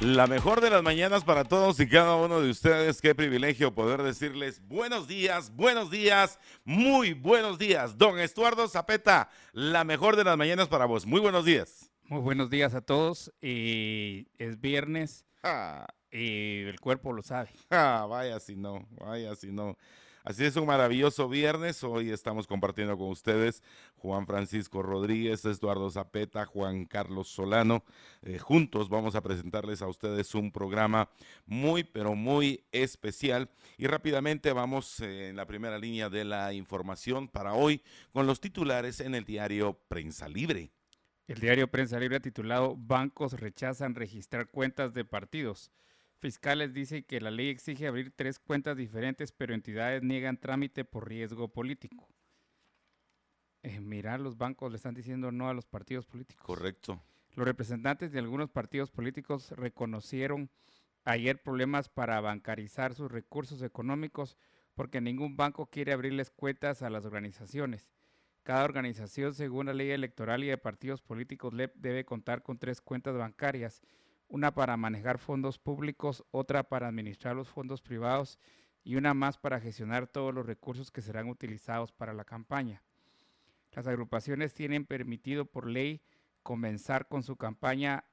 La mejor de las mañanas para todos y cada uno de ustedes. Qué privilegio poder decirles buenos días, buenos días, muy buenos días. Don Estuardo Zapeta, la mejor de las mañanas para vos. Muy buenos días. Muy buenos días a todos. Y es viernes Ah, y el cuerpo lo sabe. ah, vaya si no, vaya si no. Así es un maravilloso viernes. Hoy estamos compartiendo con ustedes Juan Francisco Rodríguez, Eduardo Zapeta, Juan Carlos Solano. Eh, juntos vamos a presentarles a ustedes un programa muy, pero muy especial. Y rápidamente vamos eh, en la primera línea de la información para hoy con los titulares en el diario Prensa Libre. El diario Prensa Libre titulado Bancos rechazan registrar cuentas de partidos. Fiscales dicen que la ley exige abrir tres cuentas diferentes, pero entidades niegan trámite por riesgo político. Eh, mira, los bancos le están diciendo no a los partidos políticos. Correcto. Los representantes de algunos partidos políticos reconocieron ayer problemas para bancarizar sus recursos económicos porque ningún banco quiere abrirles cuentas a las organizaciones. Cada organización, según la ley electoral y de partidos políticos, debe contar con tres cuentas bancarias, una para manejar fondos públicos, otra para administrar los fondos privados y una más para gestionar todos los recursos que serán utilizados para la campaña. Las agrupaciones tienen permitido por ley comenzar con su campaña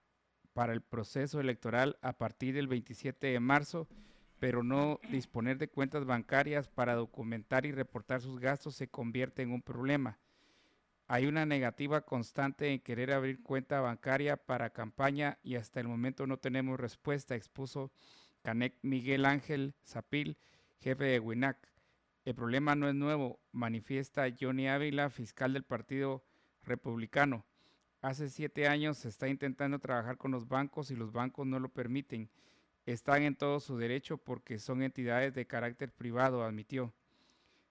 para el proceso electoral a partir del 27 de marzo, pero no disponer de cuentas bancarias para documentar y reportar sus gastos se convierte en un problema. Hay una negativa constante en querer abrir cuenta bancaria para campaña y hasta el momento no tenemos respuesta, expuso Canec Miguel Ángel Zapil, jefe de WINAC. El problema no es nuevo, manifiesta Johnny Ávila, fiscal del Partido Republicano. Hace siete años se está intentando trabajar con los bancos y los bancos no lo permiten. Están en todo su derecho porque son entidades de carácter privado, admitió.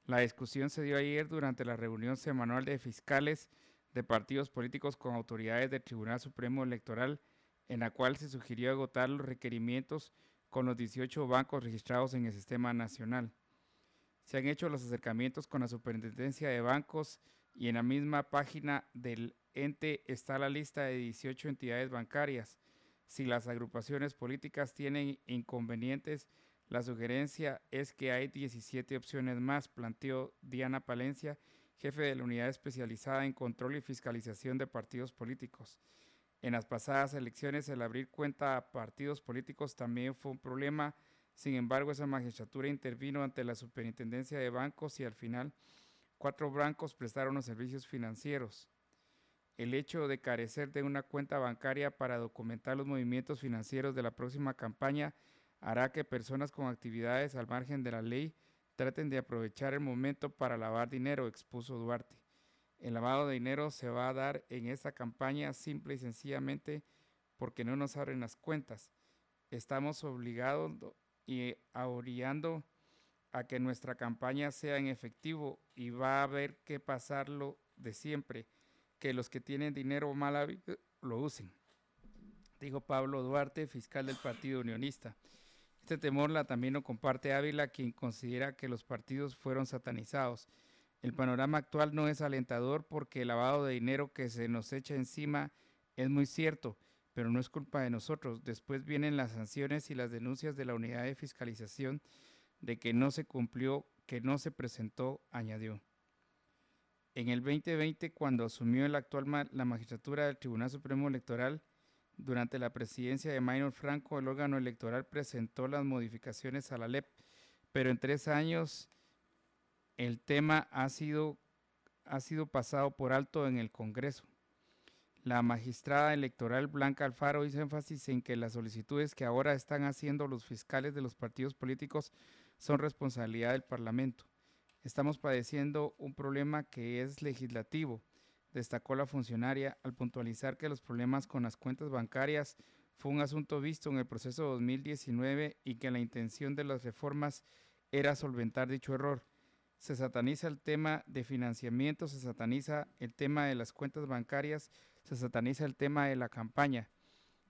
La discusión se dio ayer durante la reunión semanal de fiscales de partidos políticos con autoridades del Tribunal Supremo Electoral, en la cual se sugirió agotar los requerimientos con los 18 bancos registrados en el sistema nacional. Se han hecho los acercamientos con la Superintendencia de Bancos y en la misma página del ente está la lista de 18 entidades bancarias. Si las agrupaciones políticas tienen inconvenientes, la sugerencia es que hay 17 opciones más, planteó Diana Palencia, jefe de la unidad especializada en control y fiscalización de partidos políticos. En las pasadas elecciones, el abrir cuenta a partidos políticos también fue un problema. Sin embargo, esa magistratura intervino ante la Superintendencia de Bancos y al final cuatro bancos prestaron los servicios financieros. El hecho de carecer de una cuenta bancaria para documentar los movimientos financieros de la próxima campaña hará que personas con actividades al margen de la ley traten de aprovechar el momento para lavar dinero, expuso Duarte. El lavado de dinero se va a dar en esta campaña simple y sencillamente porque no nos abren las cuentas. Estamos obligados y orillando a que nuestra campaña sea en efectivo y va a haber que pasarlo de siempre, que los que tienen dinero mal lo usen, dijo Pablo Duarte, fiscal del Partido Unionista. Este temor la también lo comparte Ávila, quien considera que los partidos fueron satanizados. El panorama actual no es alentador porque el lavado de dinero que se nos echa encima es muy cierto, pero no es culpa de nosotros. Después vienen las sanciones y las denuncias de la unidad de fiscalización de que no se cumplió, que no se presentó, añadió. En el 2020, cuando asumió el actual la magistratura del Tribunal Supremo Electoral, durante la presidencia de Maynor Franco, el órgano electoral presentó las modificaciones a la LEP, pero en tres años el tema ha sido, ha sido pasado por alto en el Congreso. La magistrada electoral Blanca Alfaro hizo énfasis en que las solicitudes que ahora están haciendo los fiscales de los partidos políticos son responsabilidad del Parlamento. Estamos padeciendo un problema que es legislativo, destacó la funcionaria al puntualizar que los problemas con las cuentas bancarias fue un asunto visto en el proceso 2019 y que la intención de las reformas era solventar dicho error. se sataniza el tema de financiamiento, se sataniza el tema de las cuentas bancarias, se sataniza el tema de la campaña.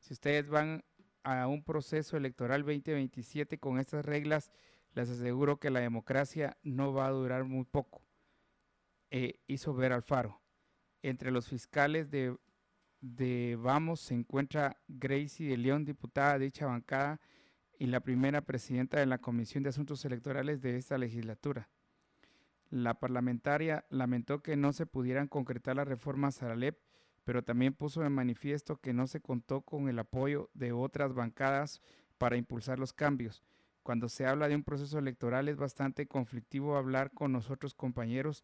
Si ustedes van a un proceso electoral 2027 con estas reglas, les aseguro que la democracia no va a durar muy poco. Eh, hizo ver Alfaro. Entre los fiscales de, de Vamos se encuentra Gracie de León, diputada de dicha bancada y la primera presidenta de la Comisión de Asuntos Electorales de esta legislatura. La parlamentaria lamentó que no se pudieran concretar las reformas a la LEP, pero también puso de manifiesto que no se contó con el apoyo de otras bancadas para impulsar los cambios. Cuando se habla de un proceso electoral es bastante conflictivo hablar con nosotros compañeros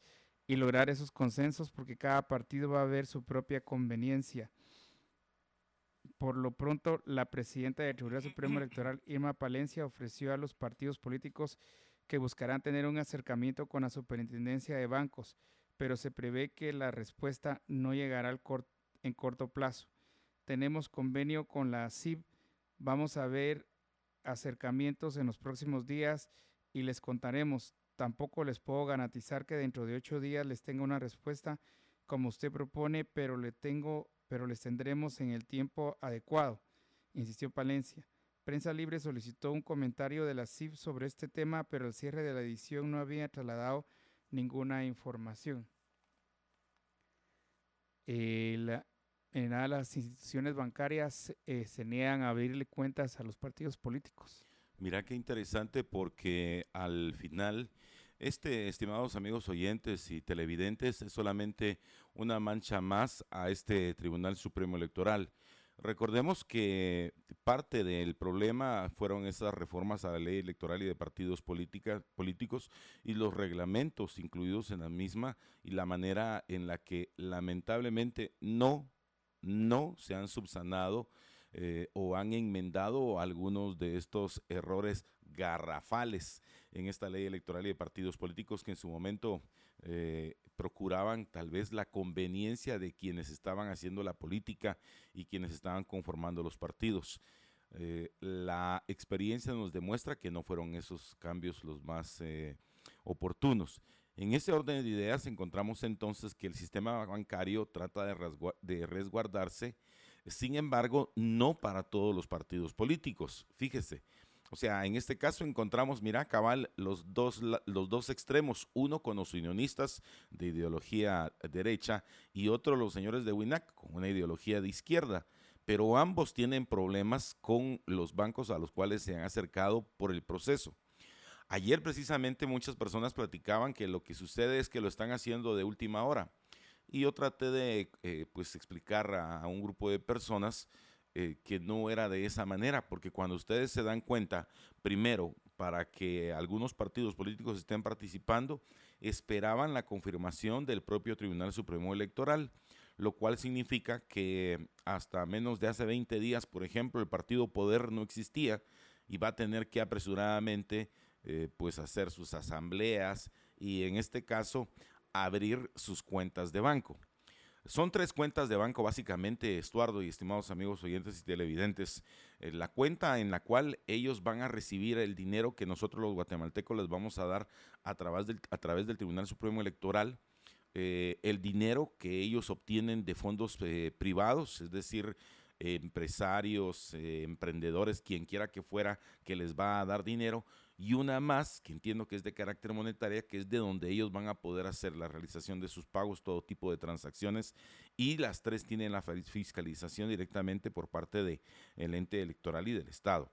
y lograr esos consensos porque cada partido va a ver su propia conveniencia. Por lo pronto, la presidenta del Tribunal Supremo Electoral, Irma Palencia, ofreció a los partidos políticos que buscarán tener un acercamiento con la superintendencia de bancos, pero se prevé que la respuesta no llegará en corto plazo. Tenemos convenio con la CIB, vamos a ver acercamientos en los próximos días y les contaremos. Tampoco les puedo garantizar que dentro de ocho días les tenga una respuesta como usted propone, pero le tengo pero les tendremos en el tiempo adecuado, insistió Palencia. Prensa Libre solicitó un comentario de la CIF sobre este tema, pero el cierre de la edición no había trasladado ninguna información. en nada, las instituciones bancarias eh, se niegan a abrirle cuentas a los partidos políticos. Mira qué interesante porque al final este, estimados amigos oyentes y televidentes, es solamente una mancha más a este Tribunal Supremo Electoral. Recordemos que parte del problema fueron esas reformas a la ley electoral y de partidos políticos y los reglamentos incluidos en la misma y la manera en la que lamentablemente no, no se han subsanado eh, o han enmendado algunos de estos errores garrafales en esta ley electoral y de partidos políticos que en su momento eh, procuraban tal vez la conveniencia de quienes estaban haciendo la política y quienes estaban conformando los partidos. Eh, la experiencia nos demuestra que no fueron esos cambios los más oportunos. En ese orden de ideas encontramos entonces que el sistema bancario trata de resguardarse, sin embargo, no para todos los partidos políticos. Fíjese, o sea, en este caso encontramos, mira, cabal, los dos, los dos extremos, uno con los unionistas de ideología derecha y otro los señores de WINAC con una ideología de izquierda. Pero ambos tienen problemas con los bancos a los cuales se han acercado por el proceso. Ayer precisamente muchas personas platicaban que lo que sucede es que lo están haciendo de última hora. Y yo traté de eh, pues explicar a un grupo de personas eh, que no era de esa manera, porque cuando ustedes se dan cuenta, primero, para que algunos partidos políticos estén participando, esperaban la confirmación del propio Tribunal Supremo Electoral, lo cual significa que hasta menos de hace 20 días, por ejemplo, el partido Poder no existía y va a tener que apresuradamente eh, pues hacer sus asambleas y en este caso abrir sus cuentas de banco. Son tres cuentas de banco, básicamente, Estuardo y estimados amigos oyentes y televidentes. Eh, la cuenta en la cual ellos van a recibir el dinero que nosotros los guatemaltecos les vamos a dar a través del, a través del Tribunal Supremo Electoral. Eh, el dinero que ellos obtienen de fondos eh, privados, es decir, empresarios, emprendedores, quien quiera que fuera, que les va a dar dinero, y una más, que entiendo que es de carácter monetaria, que es de donde ellos van a poder hacer la realización de sus pagos, todo tipo de transacciones, y las tres tienen la fiscalización directamente por parte del el ente electoral y del Estado.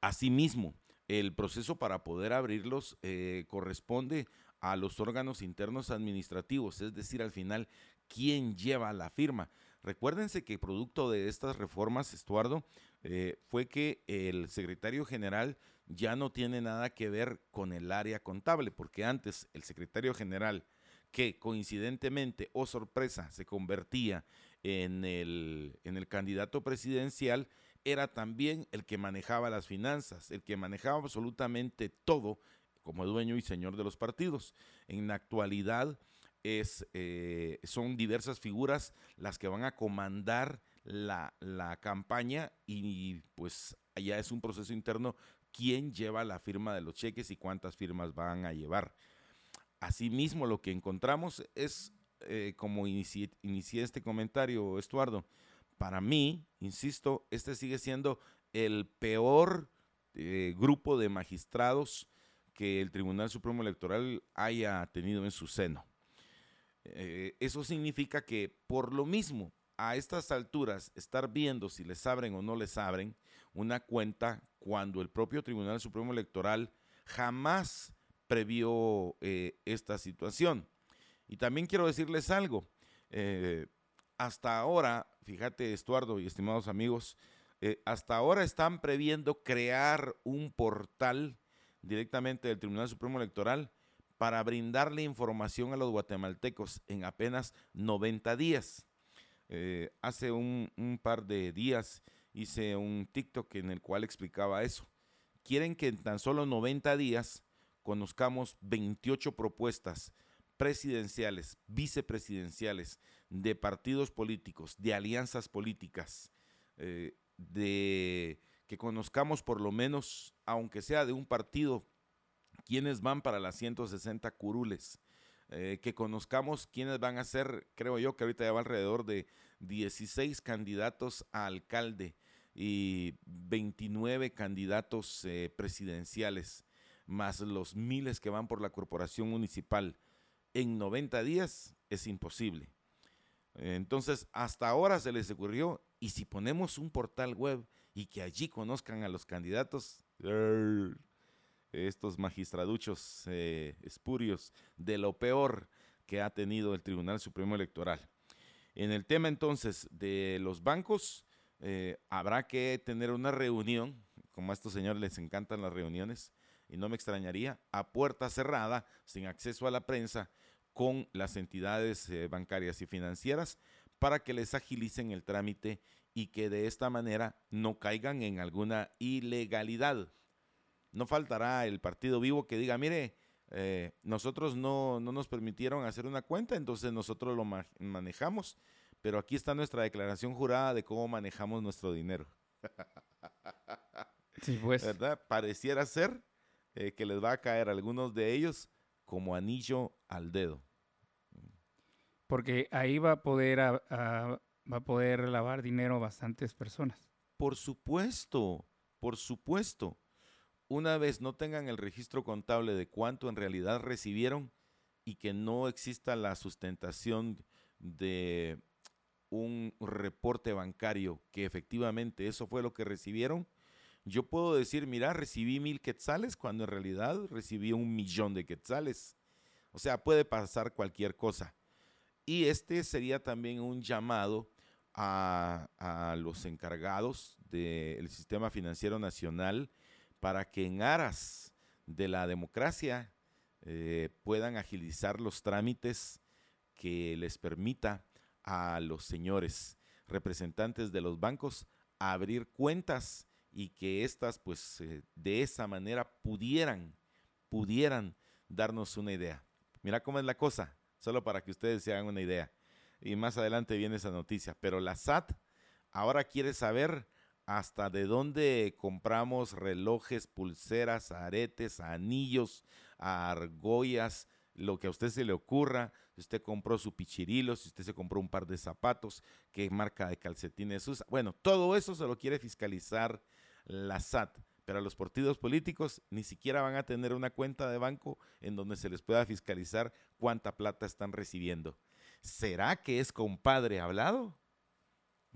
Asimismo, el proceso para poder abrirlos eh, corresponde a los órganos internos administrativos, es decir, al final, ¿quién lleva la firma? Recuérdense que producto de estas reformas, Estuardo, eh, fue que el secretario general ya no tiene nada que ver con el área contable, porque antes el secretario general, que coincidentemente o sorpresa se convertía en el, en el candidato presidencial, era también el que manejaba las finanzas, el que manejaba absolutamente todo como dueño y señor de los partidos. En la actualidad es, eh, son diversas figuras las que van a comandar la, la campaña y pues allá es un proceso interno quién lleva la firma de los cheques y cuántas firmas van a llevar. Asimismo, lo que encontramos es, eh, como inicié, este comentario, Estuardo, para mí, insisto, este sigue siendo el peor eh, grupo de magistrados que el Tribunal Supremo Electoral haya tenido en su seno. Eh, eso significa que por lo mismo, a estas alturas, estar viendo si les abren o no les abren una cuenta cuando el propio Tribunal Supremo Electoral jamás previó eh, esta situación. Y también quiero decirles algo. Eh, hasta ahora, fíjate Estuardo y estimados amigos, hasta ahora están previendo crear un portal directamente del Tribunal Supremo Electoral para brindarle información a los guatemaltecos en apenas 90 días. Eh, hace un, par de días hice un TikTok en el cual explicaba eso. Quieren que en tan solo 90 días conozcamos 28 propuestas presidenciales, vicepresidenciales, de partidos políticos, de alianzas políticas, eh, de que conozcamos por lo menos, aunque sea de un partido quiénes van para las 160 curules, eh, que conozcamos quiénes van a ser, creo yo que ahorita ya va alrededor de 16 candidatos a alcalde y 29 candidatos eh, presidenciales, más los miles que van por la corporación municipal. En 90 días es imposible. Entonces, hasta ahora se les ocurrió, y si ponemos un portal web y que allí conozcan a los candidatos, estos magistraduchos eh, espurios de lo peor que ha tenido el Tribunal Supremo Electoral. En el tema entonces de los bancos, eh, habrá que tener una reunión, como a estos señores les encantan las reuniones, y no me extrañaría, a puerta cerrada, sin acceso a la prensa, con las entidades eh, bancarias y financieras para que les agilicen el trámite y que de esta manera no caigan en alguna ilegalidad. No faltará el partido vivo que diga, mire, eh, nosotros no, nos permitieron hacer una cuenta, entonces nosotros lo manejamos, pero aquí está nuestra declaración jurada de cómo manejamos nuestro dinero. Sí, pues. ¿Verdad? Pareciera ser eh, que les va a caer a algunos de ellos como anillo al dedo. Porque ahí va a poder, va a poder lavar dinero bastantes personas. Por supuesto, por supuesto una vez no tengan el registro contable de cuánto en realidad recibieron y que no exista la sustentación de un reporte bancario que efectivamente eso fue lo que recibieron, yo puedo decir, mira, recibí mil quetzales cuando en realidad recibí un millón de quetzales. O sea, puede pasar cualquier cosa. Y este sería también un llamado a, a los encargados del sistema financiero nacional para que en aras de la democracia eh, puedan agilizar los trámites que les permita a los señores representantes de los bancos abrir cuentas y que éstas pues eh, de esa manera pudieran, pudieran darnos una idea. Mira cómo es la cosa, solo para que ustedes se hagan una idea. Y más adelante viene esa noticia, pero la SAT ahora quiere saber hasta de dónde compramos relojes, pulseras, aretes, anillos, argollas, lo que a usted se le ocurra. Si usted compró su pichirilo, si usted se compró un par de zapatos, qué marca de calcetines usa. Bueno, todo eso se lo quiere fiscalizar la SAT. Pero a los partidos políticos ni siquiera van a tener una cuenta de banco en donde se les pueda fiscalizar cuánta plata están recibiendo. ¿Será que es compadre hablado?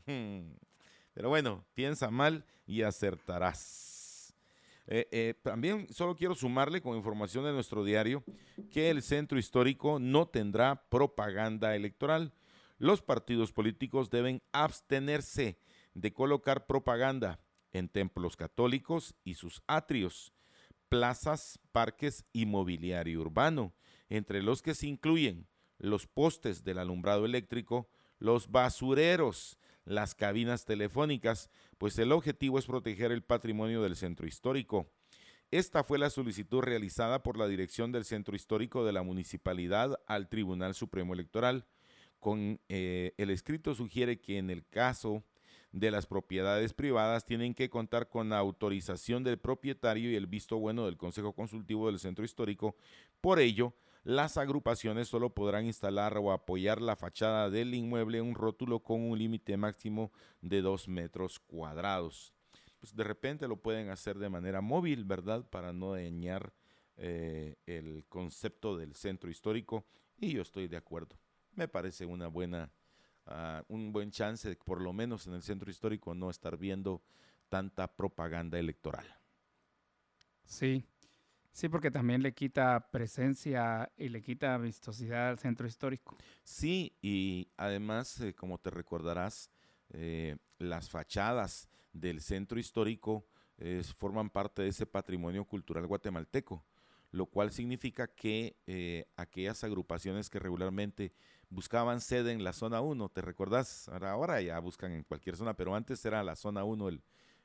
Hmm. Pero bueno, piensa mal y acertarás. Eh, eh, también solo quiero sumarle con información de nuestro diario que el centro histórico no tendrá propaganda electoral. Los partidos políticos deben abstenerse de colocar propaganda en templos católicos y sus atrios, plazas, parques y mobiliario urbano, entre los que se incluyen los postes del alumbrado eléctrico, los basureros, las cabinas telefónicas, pues el objetivo es proteger el patrimonio del centro histórico. Esta fue la solicitud realizada por la dirección del centro histórico de la municipalidad al Tribunal Supremo Electoral. Con eh, el escrito sugiere que en el caso de las propiedades privadas tienen que contar con la autorización del propietario y el visto bueno del Consejo Consultivo del Centro Histórico. Por ello, las agrupaciones solo podrán instalar o apoyar la fachada del inmueble en un rótulo con un límite máximo de dos metros cuadrados. Pues de repente lo pueden hacer de manera móvil, ¿verdad? Para no dañar eh, el concepto del centro histórico y yo estoy de acuerdo. Me parece una buena, ah, un buen chance, por lo menos en el centro histórico, no estar viendo tanta propaganda electoral. Sí, sí, porque también le quita presencia y le quita vistosidad al centro histórico. Sí, y además, eh, como te recordarás, eh, las fachadas del centro histórico forman parte de ese patrimonio cultural guatemalteco, lo cual significa que eh, aquellas agrupaciones que regularmente buscaban sede en la zona 1, ¿te recordás? Ahora, ya buscan en cualquier zona, pero antes era la zona 1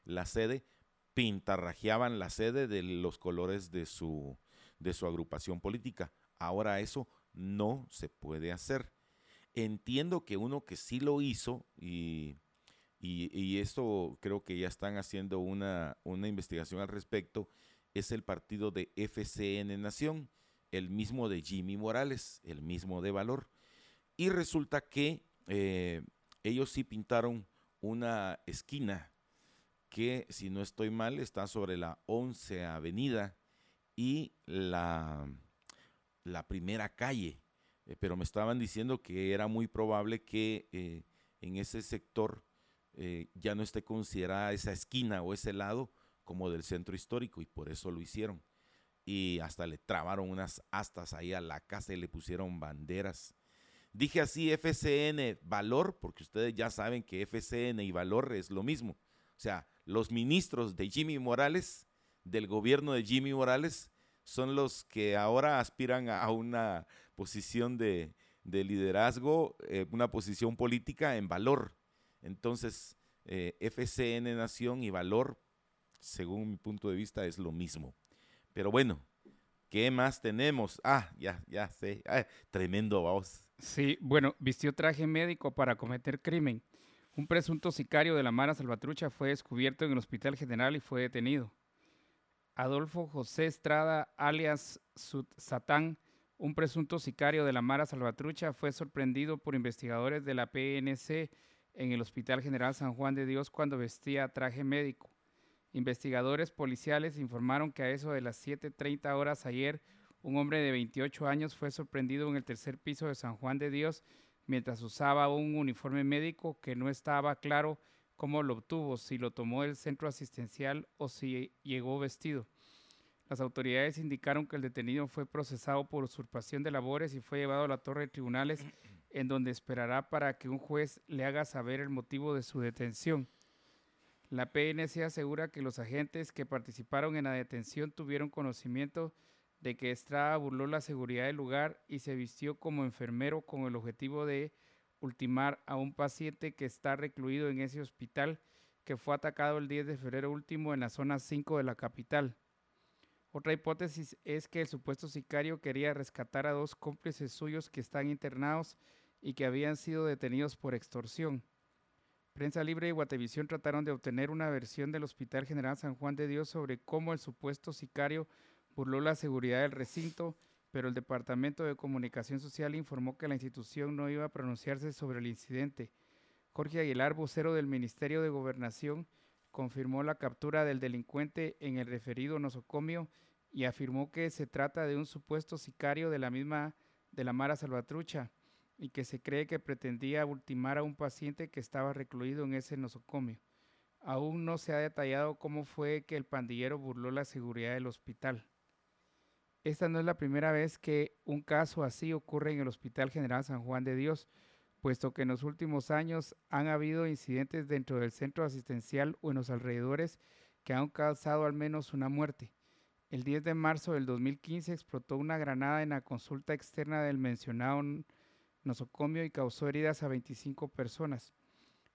la sede, pintarrajeaban la sede de los colores de su, de su agrupación política. Ahora eso no se puede hacer. Entiendo que uno que sí lo hizo y, y, esto creo que ya están haciendo una, una investigación al respecto, es el partido de FCN Nación, el mismo de Jimmy Morales, el mismo de Valor. Y resulta que eh, ellos sí pintaron una esquina que, si no estoy mal, está sobre la 11 Avenida y la, la primera calle. Eh, pero me estaban diciendo que era muy probable que eh, en ese sector ya no esté considerada esa esquina o ese lado como del centro histórico y por eso lo hicieron. Y hasta le trabaron unas astas ahí a la casa y le pusieron banderas. Dije así FCN Valor, porque ustedes ya saben que FCN y Valor es lo mismo. O sea, los ministros de Jimmy Morales, del gobierno de Jimmy Morales, son los que ahora aspiran a una posición de, liderazgo, eh, una posición política en valor. Entonces, eh, FCN Nación y Valor según mi punto de vista, es lo mismo. Pero bueno, ¿qué más tenemos? Ah, ya, ya sé. Ah, tremendo voz. Sí, bueno, vistió traje médico para cometer crimen. Un presunto sicario de la Mara Salvatrucha fue descubierto en el Hospital General y fue detenido. Adolfo José Estrada, alias Satán, un presunto sicario de la Mara Salvatrucha, fue sorprendido por investigadores de la PNC en el Hospital General San Juan de Dios cuando vestía traje médico. Investigadores policiales informaron que a eso de las 7.30 horas ayer, un hombre de 28 años fue sorprendido en el tercer piso de San Juan de Dios mientras usaba un uniforme médico que no estaba claro cómo lo obtuvo, si lo tomó del centro asistencial o si llegó vestido. Las autoridades indicaron que el detenido fue procesado por usurpación de labores y fue llevado a la torre de tribunales en donde esperará para que un juez le haga saber el motivo de su detención. La PNC asegura que los agentes que participaron en la detención tuvieron conocimiento de que Estrada burló la seguridad del lugar y se vistió como enfermero con el objetivo de ultimar a un paciente que está recluido en ese hospital que fue atacado el 10 de febrero último en la zona 5 de la capital. Otra hipótesis es que el supuesto sicario quería rescatar a dos cómplices suyos que están internados y que habían sido detenidos por extorsión. Prensa Libre y Guatevisión trataron de obtener una versión del Hospital General San Juan de Dios sobre cómo el supuesto sicario burló la seguridad del recinto, pero el Departamento de Comunicación Social informó que la institución no iba a pronunciarse sobre el incidente. Jorge Aguilar, vocero del Ministerio de Gobernación, confirmó la captura del delincuente en el referido nosocomio y afirmó que se trata de un supuesto sicario de la misma de la Mara Salvatrucha y que se cree que pretendía ultimar a un paciente que estaba recluido en ese nosocomio. Aún no se ha detallado cómo fue que el pandillero burló la seguridad del hospital. Esta no es la primera vez que un caso así ocurre en el Hospital General San Juan de Dios, puesto que en los últimos años han habido incidentes dentro del centro asistencial o en los alrededores que han causado al menos una muerte. El 10 de marzo del 2015 explotó una granada en la consulta externa del mencionado nosocomio y causó heridas a 25 personas.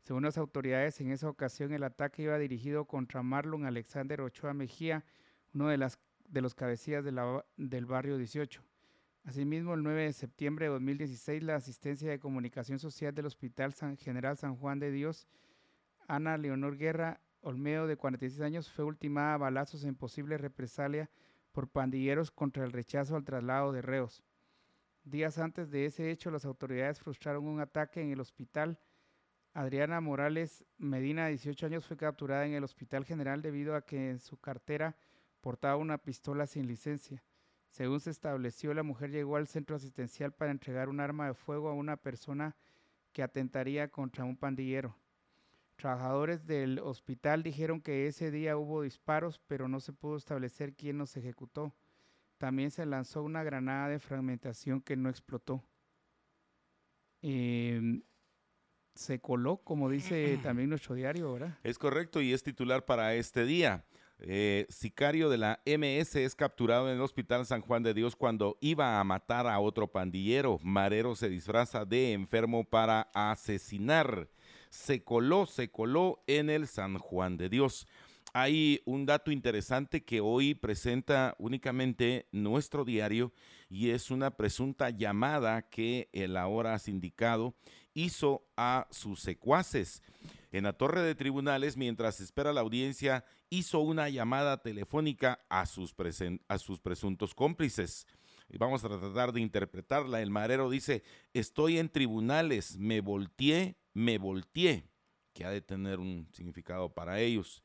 Según las autoridades, en esa ocasión el ataque iba dirigido contra Marlon Alexander Ochoa Mejía, uno de, las, de los cabecillas del barrio 18. Asimismo, el 9 de septiembre de 2016, la asistencia de comunicación social del Hospital San General San Juan de Dios, Ana Leonor Guerra Olmedo, de 46 años, fue ultimada a balazos en posible represalia por pandilleros contra el rechazo al traslado de reos. Días antes de ese hecho, las autoridades frustraron un ataque en el hospital. Adriana Morales Medina, de 18 años, fue capturada en el Hospital General debido a que en su cartera portaba una pistola sin licencia. Según se estableció, la mujer llegó al centro asistencial para entregar un arma de fuego a una persona que atentaría contra un pandillero. Trabajadores del hospital dijeron que ese día hubo disparos, pero no se pudo establecer quién los ejecutó. También se lanzó una granada de fragmentación que no explotó. Em, se coló, como dice también nuestro diario, ¿verdad? Es correcto y es titular para este día. Eh, sicario de la MS es capturado en el Hospital San Juan de Dios cuando iba a matar a otro pandillero. Marero se disfraza de enfermo para asesinar. Se coló, se coló en el San Juan de Dios. Hay un dato interesante que hoy presenta únicamente nuestro diario y es una presunta llamada que el ahora sindicado hizo a sus secuaces. En la torre de tribunales, mientras espera la audiencia, hizo una llamada telefónica a sus, a sus presuntos cómplices. Y vamos a tratar de interpretarla. El marero dice, estoy en tribunales, me volteé, me volteé, que ha de tener un significado para ellos.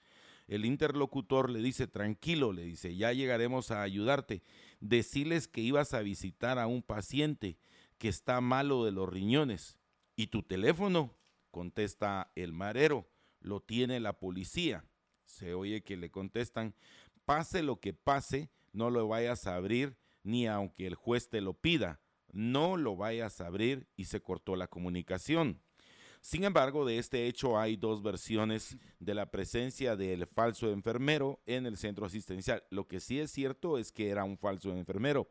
El interlocutor le dice, tranquilo, le dice, ya llegaremos a ayudarte. Deciles que ibas a visitar a un paciente que está malo de los riñones. ¿Y tu teléfono? Contesta el marero, lo tiene la policía. Se oye que le contestan, pase lo que pase, no lo vayas a abrir ni aunque el juez te lo pida, no lo vayas a abrir y se cortó la comunicación. Sin embargo, de este hecho hay dos versiones de la presencia del falso enfermero en el centro asistencial. Lo que sí es cierto es que era un falso enfermero.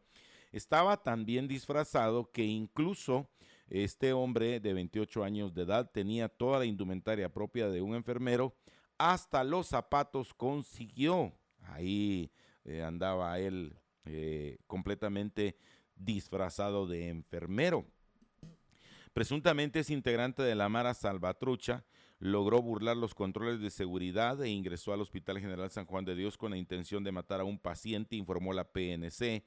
Estaba tan bien disfrazado que incluso este hombre de 28 años de edad tenía toda la indumentaria propia de un enfermero, hasta los zapatos consiguió. Ahí eh, andaba él eh, completamente disfrazado de enfermero. Presuntamente es integrante de la Mara Salvatrucha, logró burlar los controles de seguridad e ingresó al Hospital General San Juan de Dios con la intención de matar a un paciente, informó la PNC.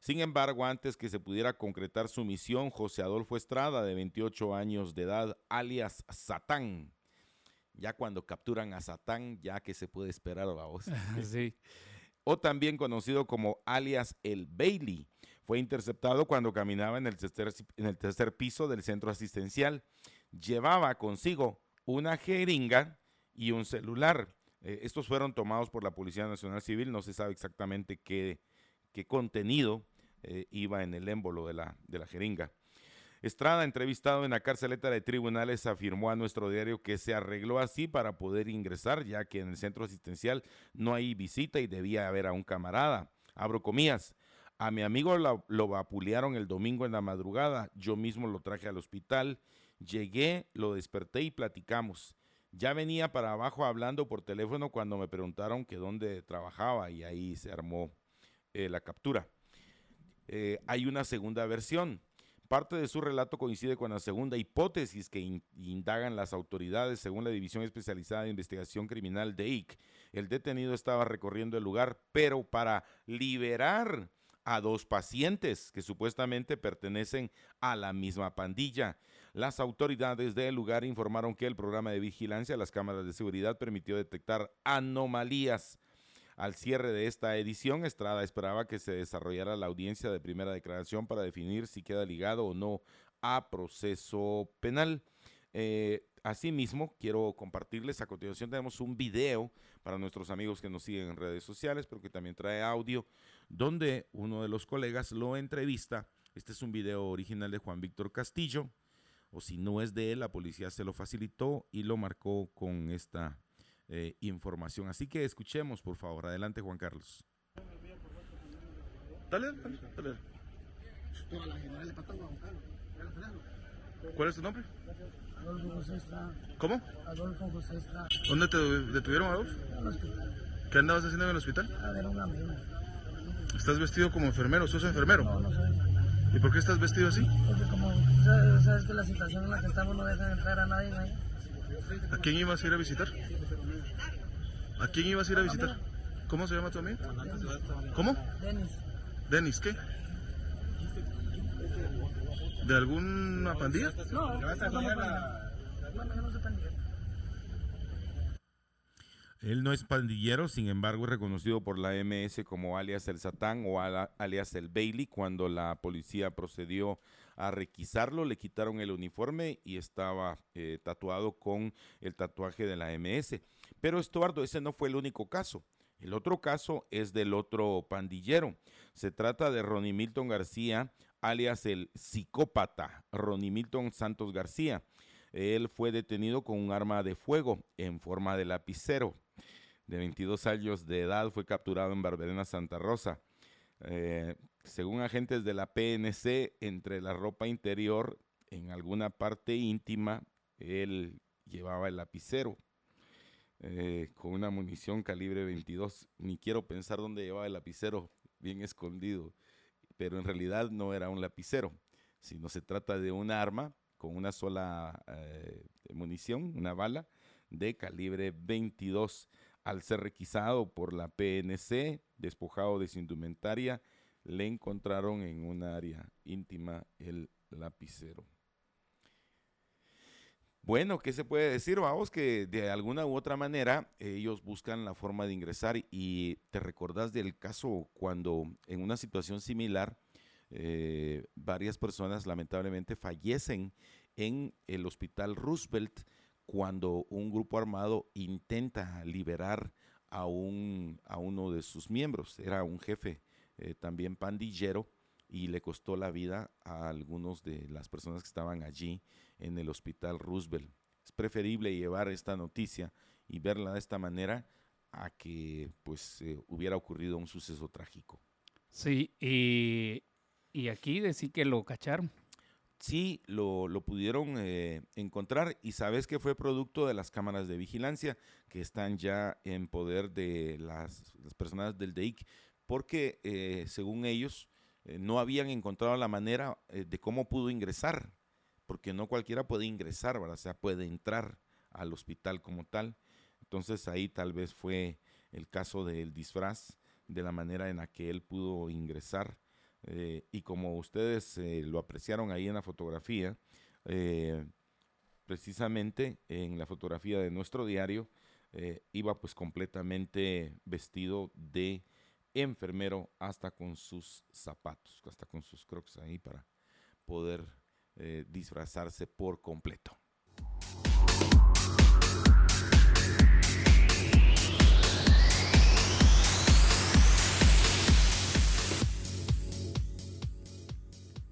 Sin embargo, antes que se pudiera concretar su misión, José Adolfo Estrada, de 28 años de edad, alias Satán, ya cuando capturan a Satán, ya que se puede esperar, vos. sí. O también conocido como alias el Bailey, fue interceptado cuando caminaba en el tercer, en el tercer piso del centro asistencial. Llevaba consigo una jeringa y un celular. Eh, estos fueron tomados por la Policía Nacional Civil, no se sabe exactamente qué qué contenido eh, iba en el émbolo de la, de la jeringa. Estrada, entrevistado en la carceleta de tribunales, afirmó a nuestro diario que se arregló así para poder ingresar, ya que en el centro asistencial no hay visita y debía haber a un camarada. Abro comillas. A mi amigo lo, vapulearon el domingo en la madrugada. Yo mismo lo traje al hospital. Llegué, lo desperté y platicamos. Ya venía para abajo hablando por teléfono cuando me preguntaron que dónde trabajaba y ahí se armó eh, la captura. Eh, hay una segunda versión. Parte de su relato coincide con la segunda hipótesis que indagan las autoridades según la División Especializada de Investigación Criminal de IC. El detenido estaba recorriendo el lugar, pero para liberar a dos pacientes que supuestamente pertenecen a la misma pandilla. Las autoridades del lugar informaron que el programa de vigilancia de las cámaras de seguridad permitió detectar anomalías al cierre de esta edición, Estrada esperaba que se desarrollara la audiencia de primera declaración para definir si queda ligado o no a proceso penal. Eh, asimismo, quiero compartirles, a continuación tenemos un video para nuestros amigos que nos siguen en redes sociales, pero que también trae audio, donde uno de los colegas lo entrevista. Este es un video original de Juan Víctor Castillo, o si no es de él, la policía se lo facilitó y lo marcó con esta eh, información. Así que escuchemos, por favor. Adelante, Juan Carlos. Dale, dale, dale. ¿Cuál es tu nombre? Adolfo José Estrada. ¿Cómo? Adolfo José Estrada. ¿Dónde te detuvieron, Adolfo? Al hospital. ¿Qué andabas haciendo en el hospital? A ver, un amigo. ¿Estás vestido como enfermero? ¿Sos enfermero? No, no soy. ¿Y por qué estás vestido así? Porque como sabes, sabes que la situación en la que estamos no deja entrar a nadie ahí. ¿A quién ibas a ir a visitar? ¿A quién ibas a ir a visitar? ¿Cómo se llama tu amigo? ¿Cómo? Denis. Denis, ¿qué? ¿De alguna pandilla? No. Él no es pandillero, sin embargo es reconocido por la MS como alias el Satán o alias el Bailey. Cuando la policía procedió a requisarlo, le quitaron el uniforme y estaba eh, tatuado con el tatuaje de la MS. Pero Estuardo, ese no fue el único caso. El otro caso es del otro pandillero. Se trata de Ronnie Milton García, alias el psicópata, Ronnie Milton Santos García. Él fue detenido con un arma de fuego en forma de lapicero. De 22 años de edad fue capturado en Barberena, Santa Rosa. Eh, según agentes de la PNC, entre la ropa interior, en alguna parte íntima, él llevaba el lapicero eh, con una munición calibre 22. Ni quiero pensar dónde llevaba el lapicero, bien escondido. Pero en realidad no era un lapicero, sino se trata de un arma con una sola eh, munición, una bala de calibre 22. Al ser requisado por la PNC, despojado de su indumentaria, le encontraron en un área íntima el lapicero. Bueno, ¿qué se puede decir? Vamos que de alguna u otra manera ellos buscan la forma de ingresar y te recordás del caso cuando en una situación similar eh, varias personas lamentablemente fallecen en el hospital Roosevelt cuando un grupo armado intenta liberar a, un, a uno de sus miembros. Era un jefe eh, también pandillero y le costó la vida a algunos de las personas que estaban allí en el hospital Roosevelt. Es preferible llevar esta noticia y verla de esta manera a que pues eh, hubiera ocurrido un suceso trágico. Sí, y, y aquí decía que lo cacharon. Sí, lo, lo pudieron eh, encontrar y sabes que fue producto de las cámaras de vigilancia que están ya en poder de las, las personas del DEIC, porque eh, según ellos eh, no habían encontrado la manera eh, de cómo pudo ingresar, porque no cualquiera puede ingresar, o sea, puede entrar al hospital como tal. Entonces ahí tal vez fue el caso del disfraz, de la manera en la que él pudo ingresar. Y como ustedes lo apreciaron ahí en la fotografía, precisamente en la fotografía de nuestro diario, iba pues completamente vestido de enfermero hasta con sus zapatos, hasta con sus crocs ahí para poder eh, disfrazarse por completo.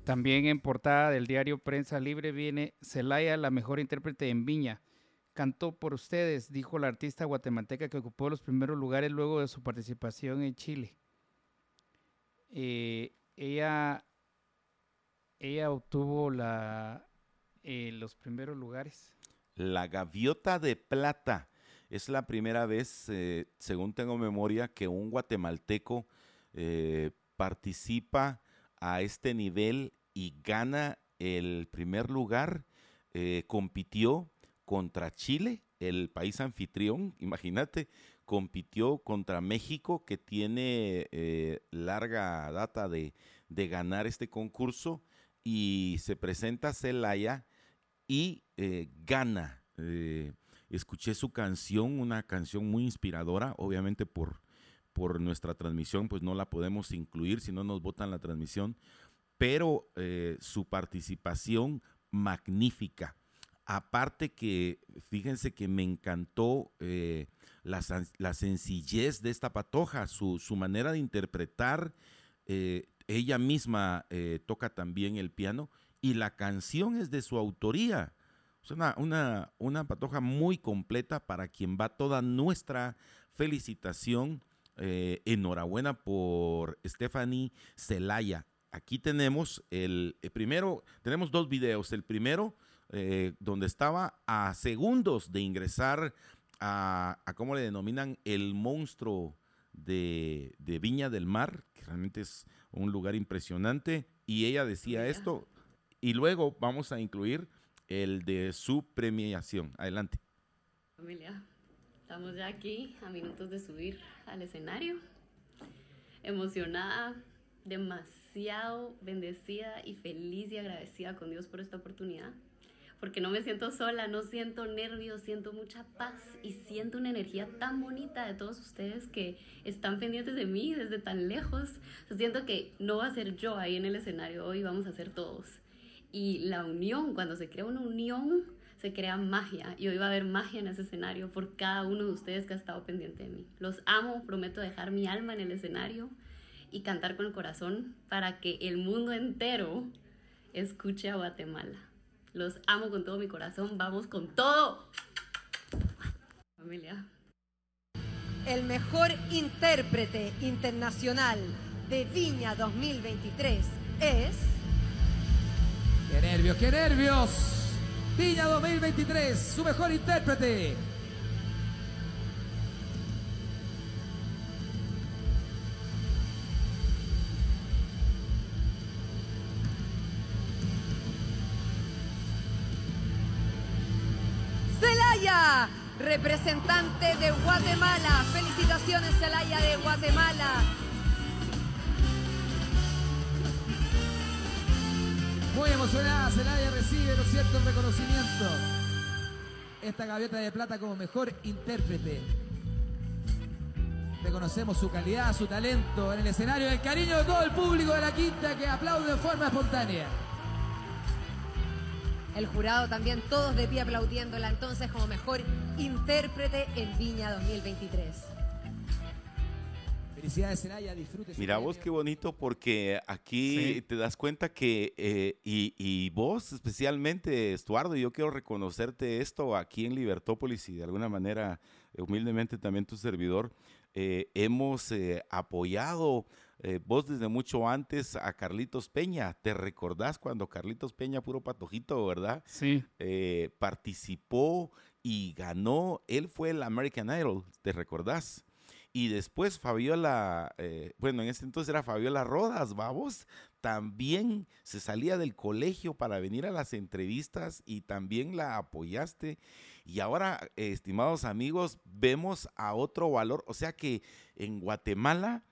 También en portada del diario Prensa Libre viene Celaya, la mejor intérprete en Viña. Cantó por ustedes, dijo la artista guatemalteca que ocupó los primeros lugares luego de su participación en Chile. Eh, ella, ella obtuvo la, eh, los primeros lugares. La gaviota de plata. Es la primera vez, eh, según tengo memoria, que un guatemalteco participa a este nivel y gana el primer lugar. Compitió contra Chile, el país anfitrión, imagínate, compitió contra México, que tiene eh, larga data de, de ganar este concurso, y se presenta Celaya y eh, gana. Eh, escuché su canción, una canción muy inspiradora, obviamente por, por nuestra transmisión, pues no la podemos incluir, si no nos votan la transmisión, pero su participación magnífica. Aparte que, fíjense que me encantó eh, la, la sencillez de esta patoja, su, su manera de interpretar, eh, ella misma eh, toca también el piano y la canción es de su autoría. Es una, una, una patoja muy completa para quien va toda nuestra felicitación. enhorabuena por Stephanie Celaya. Aquí tenemos el primero, tenemos dos videos. El primero, eh, donde estaba a segundos de ingresar a, a ¿cómo le denominan? El monstruo de, de Viña del Mar, que realmente es un lugar impresionante. Y ella decía Mira. esto. Y luego vamos a incluir el de su premiación. Adelante. Familia, estamos ya aquí a minutos de subir al escenario. Emocionada, demasiado bendecida y feliz y agradecida con Dios por esta oportunidad porque no me siento sola, no siento nervios, siento mucha paz y siento una energía tan bonita de todos ustedes que están pendientes de mí desde tan lejos. siento que no va a ser yo ahí en el escenario hoy, vamos a ser todos. Y la unión, cuando se crea una unión, se crea magia y hoy va a haber magia en ese escenario por cada uno de ustedes que ha estado pendiente de mí. Los amo, prometo dejar mi alma en el escenario y cantar con el corazón para que el mundo entero escuche a Guatemala. Los amo con todo mi corazón. Vamos con todo. Familia. El mejor intérprete internacional de Viña 2023 es... ¡Qué nervios, qué nervios! Viña 2023, su mejor intérprete. Representante de Guatemala. Felicitaciones, Celaya de Guatemala. Muy emocionada, Celaya recibe, ¿no es cierto?, reconocimiento. Esta gaviota de plata como mejor intérprete. Reconocemos su calidad, su talento en el escenario, el cariño de todo el público de la quinta que aplaude de forma espontánea. El jurado también, todos de pie aplaudiéndola entonces como mejor intérprete en Viña 2023. Felicidades, Celaya, disfrute. Mira vos qué bonito porque aquí te das cuenta que, eh, y, vos especialmente, Estuardo, yo quiero reconocerte esto aquí en Libertópolis y de alguna manera, humildemente también tu servidor, eh, hemos eh, apoyado eh, vos desde mucho antes a Carlitos Peña. ¿Te recordás cuando Carlitos Peña, puro patojito, verdad? Sí. Eh, participó y ganó. Él fue el American Idol, ¿te recordás? Y después Fabiola, eh, bueno, en ese entonces era Fabiola Rodas, vamos, también se salía del colegio para venir a las entrevistas y también la apoyaste. Y ahora, estimados amigos, vemos a otro valor, o sea que en Guatemala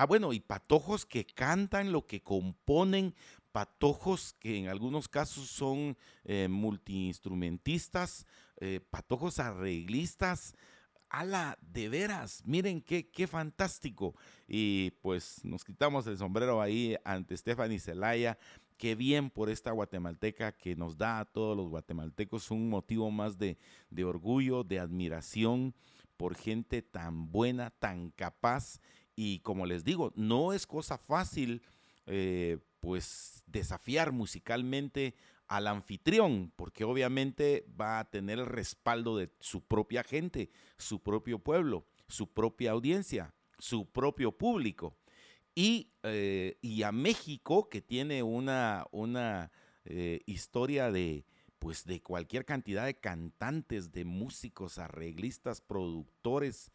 Ah, bueno, y patojos que cantan lo que componen, patojos que en algunos casos son eh, multiinstrumentistas, eh, patojos arreglistas. ¡Hala! De veras, miren qué, qué fantástico. Y pues nos quitamos el sombrero ahí ante Stephanie Zelaya. Qué bien por esta guatemalteca que nos da a todos los guatemaltecos un motivo más de, de orgullo, de admiración por gente tan buena, tan capaz y como les digo, no es cosa fácil eh, pues desafiar musicalmente al anfitrión, porque obviamente va a tener el respaldo de su propia gente, su propio pueblo, su propia audiencia, su propio público. Y, eh, a México, que tiene una, una eh, historia de, pues de cualquier cantidad de cantantes, de músicos, arreglistas, productores,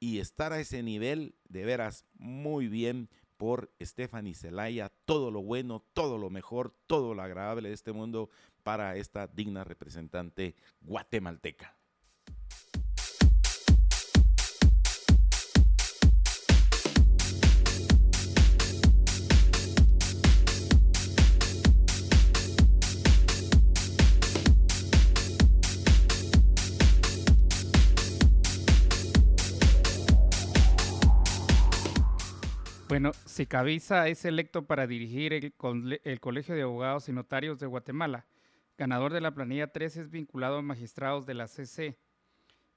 y estar a ese nivel, de veras, muy bien por Stephanie Zelaya, todo lo bueno, todo lo mejor, todo lo agradable de este mundo para esta digna representante guatemalteca. Bueno, Sicavisa es electo para dirigir el, Colegio de Abogados y Notarios de Guatemala. Ganador de la planilla 3 es vinculado a magistrados de la CC.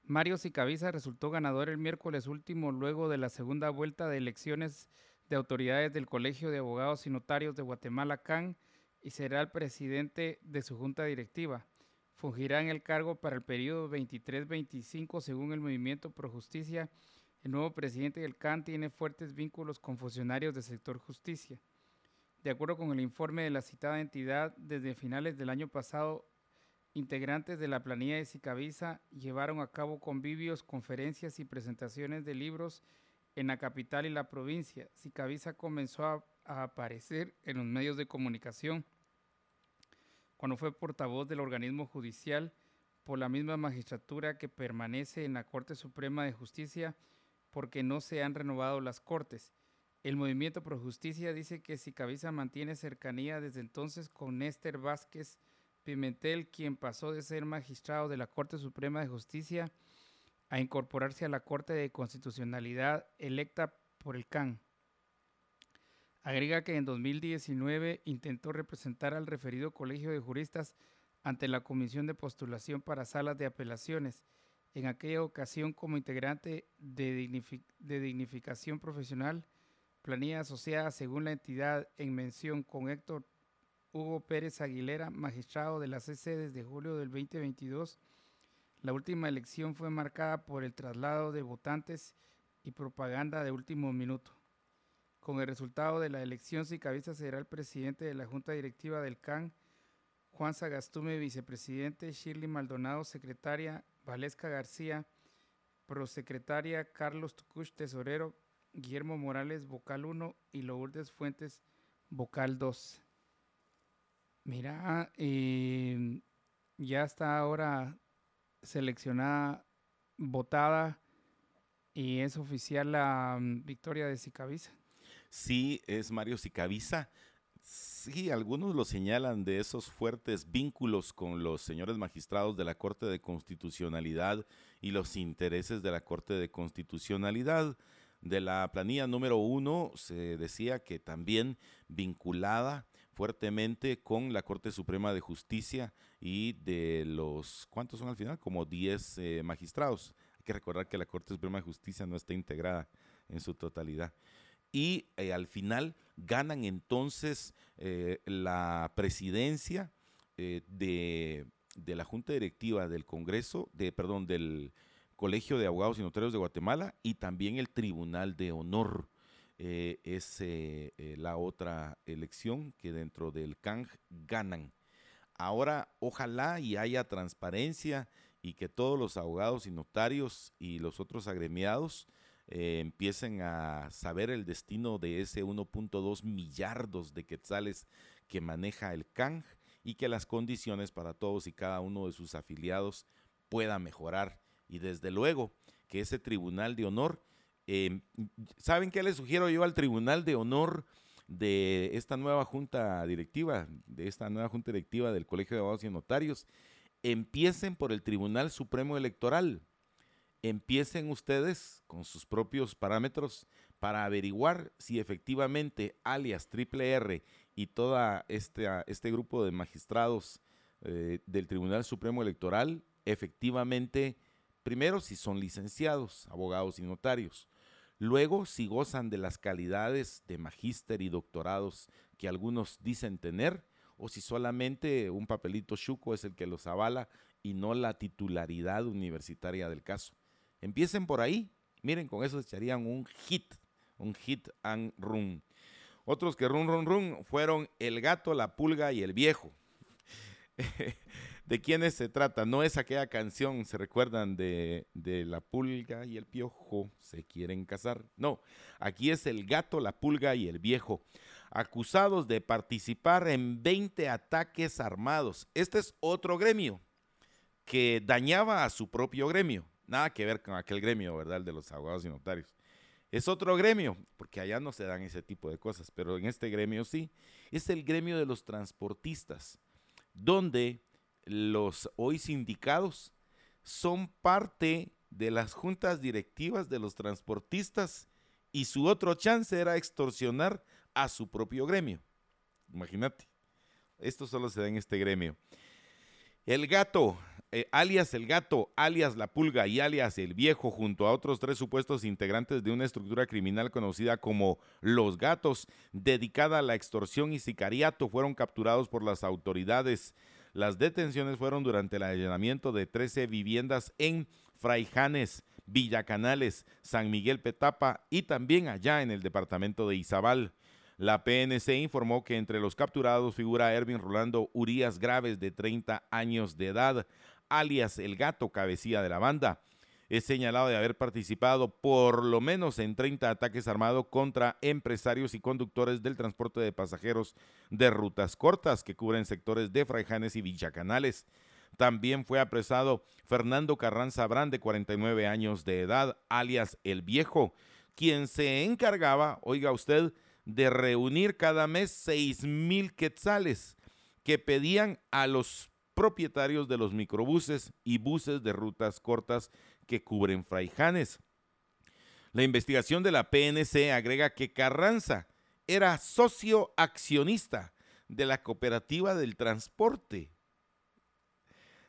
Mario Sicavisa resultó ganador el miércoles último luego de la segunda vuelta de elecciones de autoridades del Colegio de Abogados y Notarios de Guatemala, CAN, y será el presidente de su junta directiva. Fungirá en el cargo para el periodo 23-25 según el Movimiento Pro Justicia el nuevo presidente del CAN tiene fuertes vínculos con funcionarios del sector justicia. De acuerdo con el informe de la citada entidad, desde finales del año pasado, integrantes de la planilla de Sicavisa llevaron a cabo convivios, conferencias y presentaciones de libros en la capital y la provincia. Sicavisa comenzó a, a aparecer en los medios de comunicación cuando fue portavoz del organismo judicial por la misma magistratura que permanece en la Corte Suprema de Justicia porque no se han renovado las cortes. El Movimiento Pro Justicia dice que si Cabeza mantiene cercanía desde entonces con Néstor Vázquez Pimentel, quien pasó de ser magistrado de la Corte Suprema de Justicia a incorporarse a la Corte de Constitucionalidad electa por el CAN. Agrega que en 2019 intentó representar al referido Colegio de Juristas ante la Comisión de Postulación para Salas de Apelaciones, en aquella ocasión como integrante de, dignificación profesional, planilla asociada según la entidad en mención con Héctor Hugo Pérez Aguilera, magistrado de la CC desde julio del 2022. La última elección fue marcada por el traslado de votantes y propaganda de último minuto. Con el resultado de la elección, Sicavisa será el presidente de la Junta Directiva del CAN, Juan Sagastume, vicepresidente, Shirley Maldonado, secretaria, Valesca García, prosecretaria, Carlos Tucush, tesorero, Guillermo Morales, vocal 1 y Lourdes Fuentes, vocal 2. Mira, em, ya está ahora seleccionada, votada y es oficial la mm, victoria de Sicavisa. Sí, es Mario Sicavisa. Sí, algunos lo señalan de esos fuertes vínculos con los señores magistrados de la Corte de Constitucionalidad y los intereses de la Corte de Constitucionalidad. De la planilla número uno se decía que también vinculada fuertemente con la Corte Suprema de Justicia y de los, ¿cuántos son al final? Como 10 eh, magistrados. Hay que recordar que la Corte Suprema de Justicia no está integrada en su totalidad. Y eh, al final ganan entonces eh, la presidencia de, de, la Junta Directiva del Congreso, de, perdón, del Colegio de Abogados y Notarios de Guatemala y también el Tribunal de Honor eh, es eh, eh, la otra elección que dentro del CANG ganan. Ahora, ojalá y haya transparencia y que todos los abogados y notarios y los otros agremiados empiecen a saber el destino de ese 1.2 millardos de quetzales que maneja el CANG y que las condiciones para todos y cada uno de sus afiliados pueda mejorar. Y desde luego que ese tribunal de honor Em, ¿Saben qué le sugiero yo al Tribunal de Honor de esta nueva junta directiva, de esta nueva junta directiva del Colegio de Abogados y Notarios? Empiecen por el Tribunal Supremo Electoral. Empiecen ustedes con sus propios parámetros para averiguar si efectivamente alias Triple R y todo este, este grupo de magistrados eh, del Tribunal Supremo Electoral efectivamente, primero, si son licenciados, abogados y notarios. Luego, si gozan de las calidades de magíster y doctorados que algunos dicen tener, o si solamente un papelito chuco es el que los avala y no la titularidad universitaria del caso. Empiecen por ahí. Miren, con eso echarían un hit, un hit and run. Otros que run, run, run fueron el gato, la pulga y el viejo. ¿De quiénes se trata? No es aquella canción, ¿se recuerdan de, de, la pulga y el piojo se quieren casar? No, aquí es el gato, la pulga y el viejo, acusados de participar en 20 ataques armados. Este es otro gremio que dañaba a su propio gremio. Nada que ver con aquel gremio, ¿verdad? El de los abogados y notarios. Es otro gremio, porque allá no se dan ese tipo de cosas, pero en este gremio sí. Es el gremio de los transportistas, donde los hoy sindicados son parte de las juntas directivas de los transportistas y su otro chance era extorsionar a su propio gremio. Imagínate, esto solo se da en este gremio. El gato, eh, alias el gato, alias la pulga y alias el viejo, junto a otros tres supuestos integrantes de una estructura criminal conocida como los gatos, dedicada a la extorsión y sicariato, fueron capturados por las autoridades las detenciones fueron durante el allanamiento de 13 viviendas en Fraijanes, Villacanales, San Miguel Petapa y también allá en el departamento de Izabal. La PNC informó que entre los capturados figura Ervin Rolando Urias Graves, de 30 años de edad, alias El Gato, cabecilla de la banda es señalado de haber participado por lo menos en 30 ataques armados contra empresarios y conductores del transporte de pasajeros de rutas cortas que cubren sectores de Fraijanes y Villacanales. También fue apresado Fernando Carranza Brand, de 49 años de edad, alias El Viejo, quien se encargaba, oiga usted, de reunir cada mes seis mil quetzales que pedían a los propietarios de los microbuses y buses de rutas cortas que cubren Fraijanes. La investigación de la PNC agrega que Carranza era socio accionista de la cooperativa del transporte,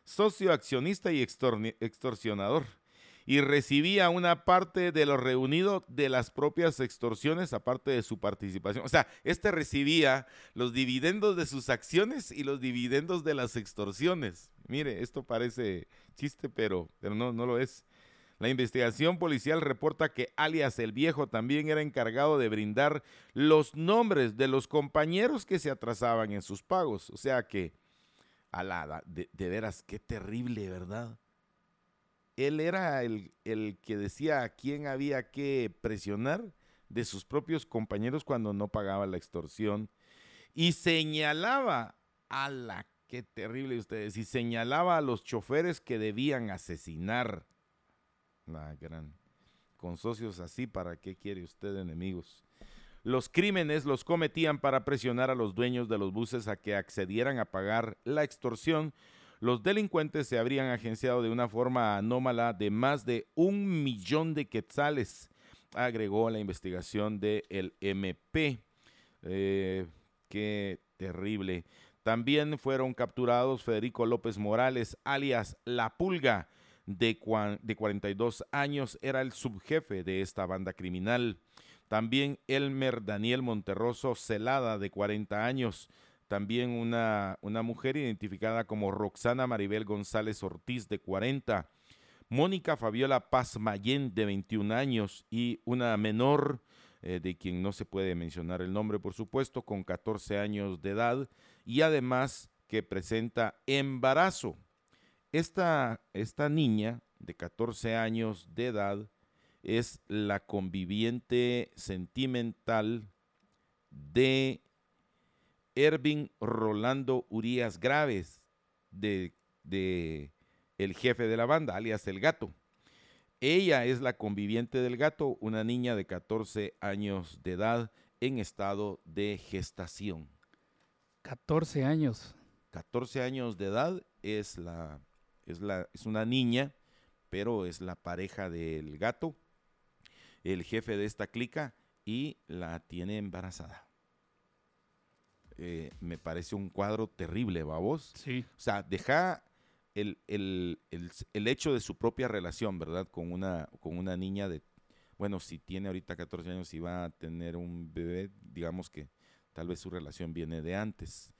socio accionista y extorsionador y recibía una parte de lo reunido de las propias extorsiones, aparte de su participación. O sea, este recibía los dividendos de sus acciones y los dividendos de las extorsiones. Mire, esto parece chiste, pero, pero no, no lo es. La investigación policial reporta que alias el viejo también era encargado de brindar los nombres de los compañeros que se atrasaban en sus pagos. O sea que, alada, de, de veras, qué terrible, ¿verdad? Él era el, que decía a quién había que presionar de sus propios compañeros cuando no pagaba la extorsión y señalaba a la qué terrible ustedes y señalaba a los choferes que debían asesinar. La gran con socios así, ¿para qué quiere usted enemigos? Los crímenes los cometían para presionar a los dueños de los buses a que accedieran a pagar la extorsión los delincuentes se habrían agenciado de una forma anómala de más de un millón de quetzales, agregó la investigación del MP. Eh, qué terrible. También fueron capturados Federico López Morales, alias La Pulga, de, de 42 años, era el subjefe de esta banda criminal. También Elmer Daniel Monterroso Celada, de 40 años, también una, una mujer identificada como Roxana Maribel González Ortiz, de 40, Mónica Fabiola Paz Mayén, de 21 años, y una menor, eh, de quien no se puede mencionar el nombre, por supuesto, con 14 años de edad, y además que presenta embarazo. Esta, esta niña de 14 años de edad es la conviviente sentimental de Ervin Rolando Urias Graves, de, el jefe de la banda, alias El Gato. Ella es la conviviente del gato, una niña de 14 años de edad en estado de gestación. 14 años. 14 años de edad es la es la es una niña, pero es la pareja del gato, el jefe de esta clica y la tiene embarazada. Eh, me parece un cuadro terrible, babos. Sí. O sea, deja el, hecho de su propia relación, ¿verdad? Con una, con una niña de, bueno, si tiene ahorita 14 años y va a tener un bebé, digamos que tal vez su relación viene de antes.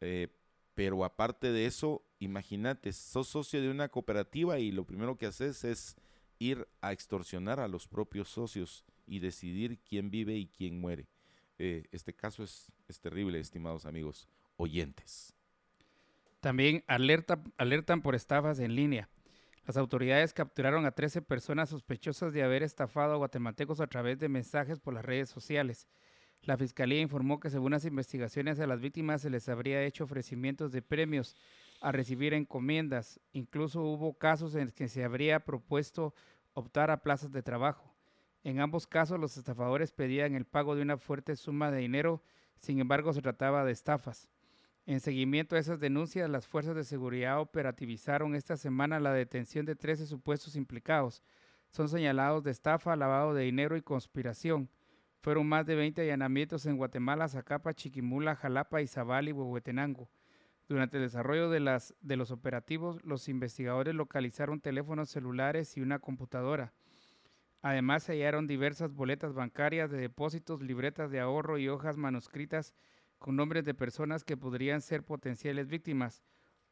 Eh, pero aparte de eso, imagínate, sos socio de una cooperativa y lo primero que haces es ir a extorsionar a los propios socios y decidir quién vive y quién muere. Eh, este caso es, terrible, estimados amigos oyentes. También alerta, alertan por estafas en línea. Las autoridades capturaron a 13 personas sospechosas de haber estafado a guatemaltecos a través de mensajes por las redes sociales. La fiscalía informó que según las investigaciones a las víctimas se les habría hecho ofrecimientos de premios a recibir encomiendas. Incluso hubo casos en que se habría propuesto optar a plazas de trabajo. En ambos casos, los estafadores pedían el pago de una fuerte suma de dinero, sin embargo, se trataba de estafas. En seguimiento a esas denuncias, las fuerzas de seguridad operativizaron esta semana la detención de 13 supuestos implicados. Son señalados de estafa, lavado de dinero y conspiración. Fueron más de 20 allanamientos en Guatemala, Zacapa, Chiquimula, Jalapa, Izabal y Huehuetenango. Durante el desarrollo de, las, de los operativos, los investigadores localizaron teléfonos celulares y una computadora. Además, se hallaron diversas boletas bancarias de depósitos, libretas de ahorro y hojas manuscritas con nombres de personas que podrían ser potenciales víctimas,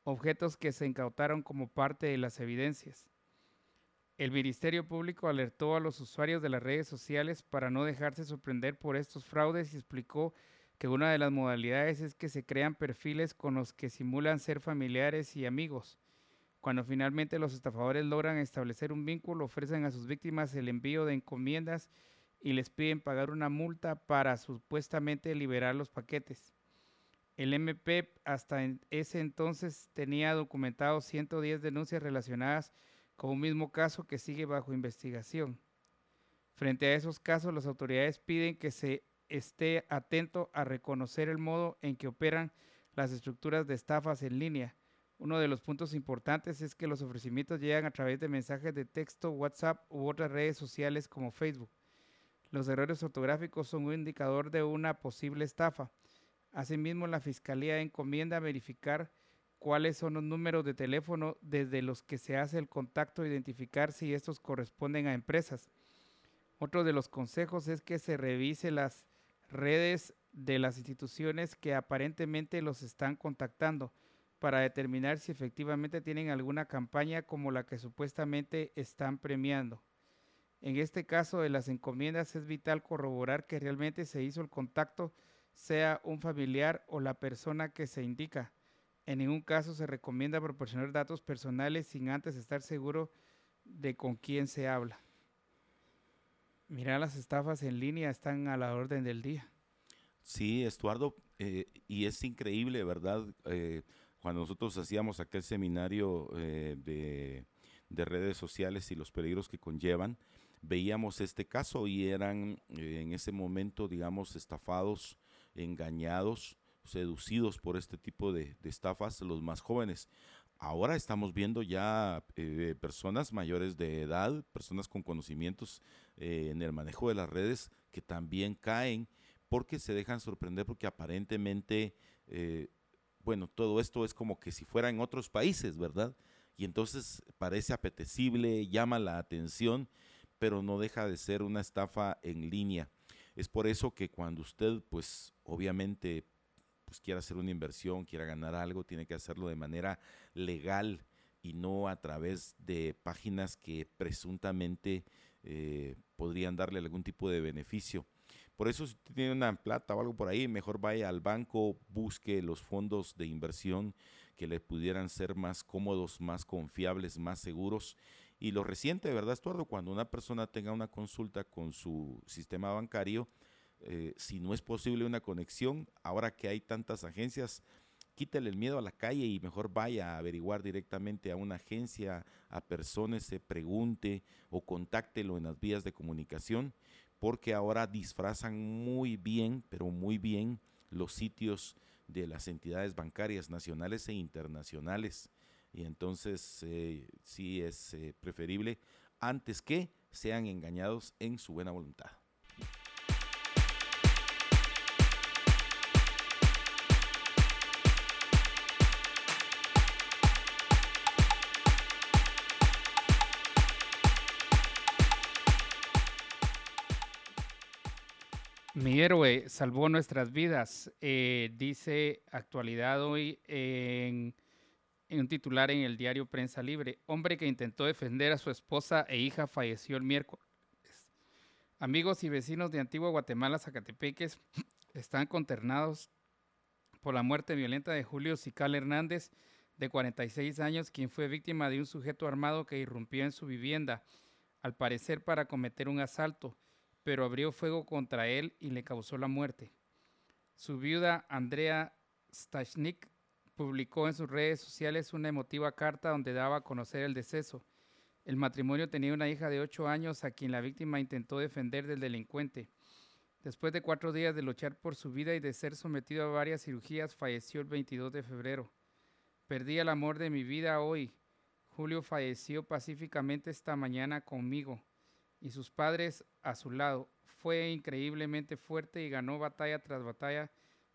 objetos que se incautaron como parte de las evidencias. El Ministerio Público alertó a los usuarios de las redes sociales para no dejarse sorprender por estos fraudes y explicó que una de las modalidades es que se crean perfiles con los que simulan ser familiares y amigos. Cuando finalmente los estafadores logran establecer un vínculo, ofrecen a sus víctimas el envío de encomiendas y les piden pagar una multa para supuestamente liberar los paquetes. El MP hasta ese entonces tenía documentado 110 denuncias relacionadas con un mismo caso que sigue bajo investigación. Frente a esos casos, las autoridades piden que se esté atento a reconocer el modo en que operan las estructuras de estafas en línea. Uno de los puntos importantes es que los ofrecimientos llegan a través de mensajes de texto, WhatsApp u otras redes sociales como Facebook. Los errores ortográficos son un indicador de una posible estafa. Asimismo, la Fiscalía encomienda verificar cuáles son los números de teléfono desde los que se hace el contacto, identificar si estos corresponden a empresas. Otro de los consejos es que se revise las redes de las instituciones que aparentemente los están contactando para determinar si efectivamente tienen alguna campaña como la que supuestamente están premiando. En este caso de las encomiendas es vital corroborar que realmente se hizo el contacto, sea un familiar o la persona que se indica. En ningún caso se recomienda proporcionar datos personales sin antes estar seguro de con quién se habla. Mira, las estafas en línea están a la orden del día. Sí, Estuardo, eh, y es increíble, ¿verdad? Eh, cuando nosotros hacíamos aquel seminario eh, de, de, redes sociales y los peligros que conllevan, veíamos este caso y eran en ese momento, digamos, estafados, engañados, seducidos por este tipo de, estafas los más jóvenes. Ahora estamos viendo ya personas mayores de edad, personas con conocimientos en el manejo de las redes que también caen porque se dejan sorprender porque aparentemente, eh, bueno, todo esto es como que si fuera en otros países, ¿verdad? Y entonces parece apetecible, llama la atención, pero no deja de ser una estafa en línea. Es por eso que cuando usted, pues obviamente, pues quiera hacer una inversión, quiera ganar algo, tiene que hacerlo de manera legal y no a través de páginas que presuntamente eh, podrían darle algún tipo de beneficio. Por eso si tiene una plata o algo por ahí, mejor vaya al banco, busque los fondos de inversión que le pudieran ser más cómodos, más confiables, más seguros. Y lo reciente, ¿verdad, Estuardo? Cuando una persona tenga una consulta con su sistema bancario, eh, si no es posible una conexión, ahora que hay tantas agencias, quítele el miedo a la calle y mejor vaya a averiguar directamente a una agencia, a personas, se pregunte o contáctelo en las vías de comunicación porque ahora disfrazan muy bien, pero muy bien los sitios de las entidades bancarias nacionales e internacionales. Y entonces eh, sí es eh, preferible antes que sean engañados en su buena voluntad. Mi héroe salvó nuestras vidas, eh, dice actualidad hoy en, un titular en el diario Prensa Libre. Hombre que intentó defender a su esposa e hija falleció el miércoles. Amigos y vecinos de Antigua Guatemala, Zacatepeques, están conternados por la muerte violenta de Julio Sical Hernández, de 46 años, quien fue víctima de un sujeto armado que irrumpió en su vivienda, al parecer para cometer un asalto pero abrió fuego contra él y le causó la muerte. Su viuda, Andrea Stachnik, publicó en sus redes sociales una emotiva carta donde daba a conocer el deceso. El matrimonio tenía una hija de ocho años a quien la víctima intentó defender del delincuente. Después de cuatro días de luchar por su vida y de ser sometido a varias cirugías, falleció el 22 de febrero. Perdí el amor de mi vida hoy. Julio falleció pacíficamente esta mañana conmigo y sus padres a su lado. Fue increíblemente fuerte y ganó batalla tras batalla,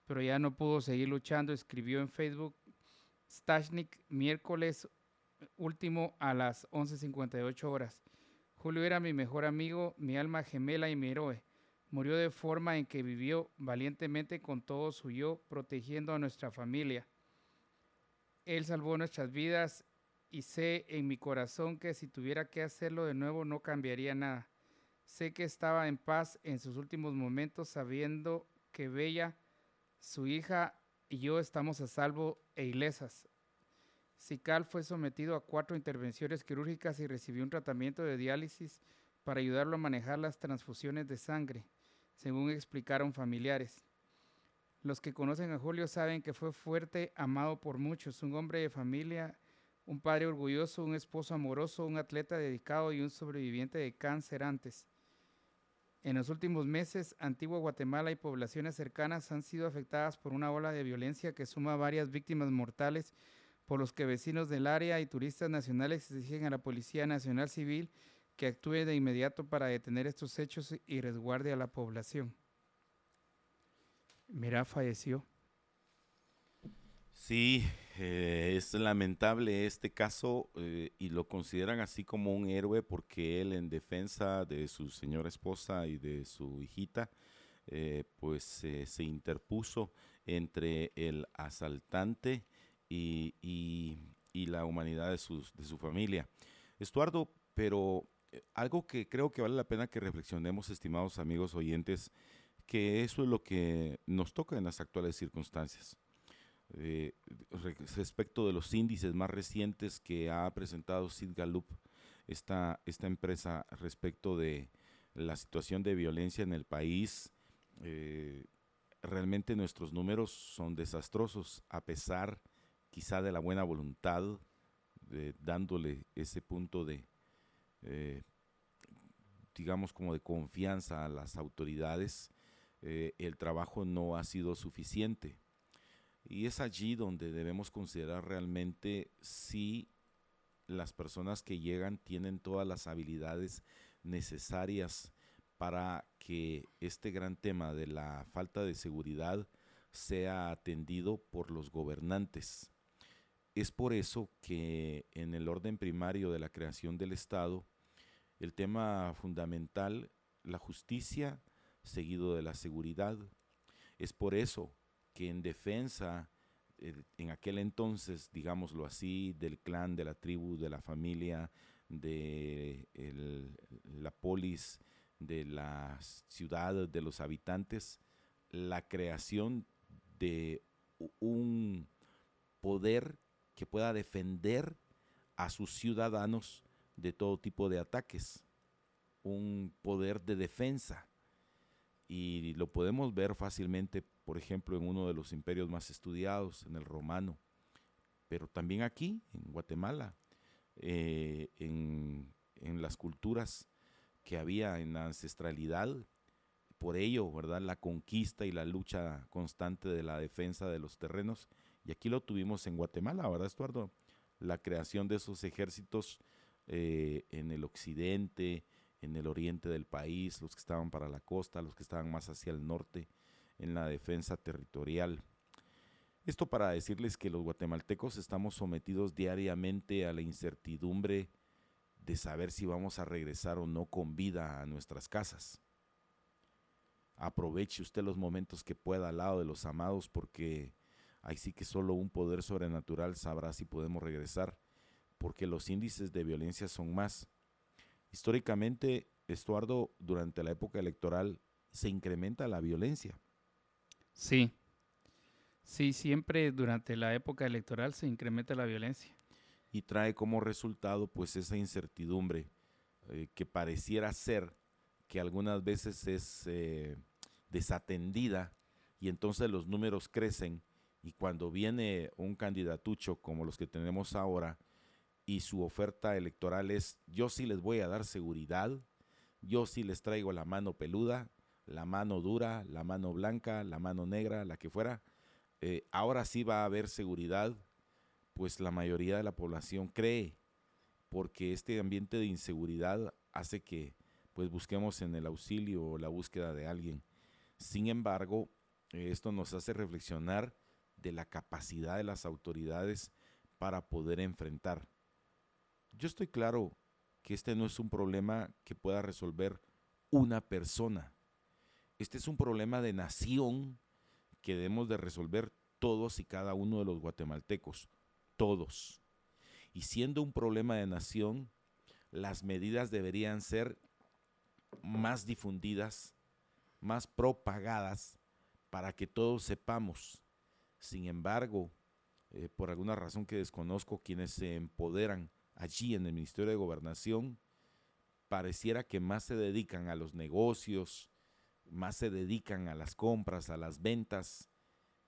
pero ya no pudo seguir luchando. Escribió en Facebook Stashnik miércoles último a las 11.58 horas. Julio era mi mejor amigo, mi alma gemela y mi héroe. Murió de forma en que vivió valientemente con todo su yo, protegiendo a nuestra familia. Él salvó nuestras vidas y sé en mi corazón que si tuviera que hacerlo de nuevo no cambiaría nada. Sé que estaba en paz en sus últimos momentos sabiendo que Bella, su hija y yo estamos a salvo e ilesas. Sical fue sometido a cuatro intervenciones quirúrgicas y recibió un tratamiento de diálisis para ayudarlo a manejar las transfusiones de sangre, según explicaron familiares. Los que conocen a Julio saben que fue fuerte, amado por muchos, un hombre de familia un padre orgulloso, un esposo amoroso, un atleta dedicado y un sobreviviente de cáncer antes. En los últimos meses, Antigua Guatemala y poblaciones cercanas han sido afectadas por una ola de violencia que suma varias víctimas mortales, por los que vecinos del área y turistas nacionales exigen a la Policía Nacional Civil que actúe de inmediato para detener estos hechos y resguarde a la población. Mira, falleció. Sí, eh, es lamentable este caso eh, y lo consideran así como un héroe porque él en defensa de su señora esposa y de su hijita, eh, pues se interpuso entre el asaltante y, y, la humanidad de, sus, de su familia. Estuardo, pero algo que creo que vale la pena que reflexionemos, estimados amigos oyentes, que eso es lo que nos toca en las actuales circunstancias eh, respecto de los índices más recientes que ha presentado Sid Gallup, esta, esta empresa respecto de la situación de violencia en el país, eh, realmente nuestros números son desastrosos, a pesar quizá de la buena voluntad, de, dándole ese punto de, eh, digamos, como de confianza a las autoridades, eh, el trabajo no ha sido suficiente. Y es allí donde debemos considerar realmente si las personas que llegan tienen todas las habilidades necesarias para que este gran tema de la falta de seguridad sea atendido por los gobernantes. Es por eso que en el orden primario de la creación del Estado, el tema fundamental, la justicia, seguido de la seguridad. Es por eso que en defensa, eh, en aquel entonces, digámoslo así, del clan, de la tribu, de la familia, de la polis, de la ciudad, de los habitantes, la creación de un poder que pueda defender a sus ciudadanos de todo tipo de ataques, un poder de defensa. Y lo podemos ver fácilmente, por ejemplo, en uno de los imperios más estudiados, en el romano, pero también aquí, en Guatemala, eh, en, las culturas que había en la ancestralidad, por ello, ¿verdad? La conquista y la lucha constante de la defensa de los terrenos, y aquí lo tuvimos en Guatemala, ¿verdad, Estuardo? La creación de esos ejércitos eh, en el occidente, en el oriente del país, los que estaban para la costa, los que estaban más hacia el norte, en la defensa territorial. Esto para decirles que los guatemaltecos estamos sometidos diariamente a la incertidumbre de saber si vamos a regresar o no con vida a nuestras casas. Aproveche usted los momentos que pueda al lado de los amados porque ahí sí que solo un poder sobrenatural sabrá si podemos regresar, porque los índices de violencia son más Históricamente, Estuardo, durante la época electoral se incrementa la violencia. Sí, sí, siempre durante la época electoral se incrementa la violencia. Y trae como resultado pues esa incertidumbre eh, que pareciera ser que algunas veces es eh, desatendida y entonces los números crecen y cuando viene un candidatucho como los que tenemos ahora, y su oferta electoral es yo sí les voy a dar seguridad, yo sí les traigo la mano peluda, la mano dura, la mano blanca, la mano negra, la que fuera, eh, ahora sí va a haber seguridad, pues la mayoría de la población cree, porque este ambiente de inseguridad hace que pues busquemos en el auxilio o la búsqueda de alguien. Sin embargo, esto nos hace reflexionar de la capacidad de las autoridades para poder enfrentar yo estoy claro que este no es un problema que pueda resolver una persona. Este es un problema de nación que debemos de resolver todos y cada uno de los guatemaltecos, todos. Y siendo un problema de nación, las medidas deberían ser más difundidas, más propagadas, para que todos sepamos. Sin embargo, eh, por alguna razón que desconozco, quienes se empoderan allí en el Ministerio de Gobernación pareciera que más se dedican a los negocios, más se dedican a las compras, a las ventas,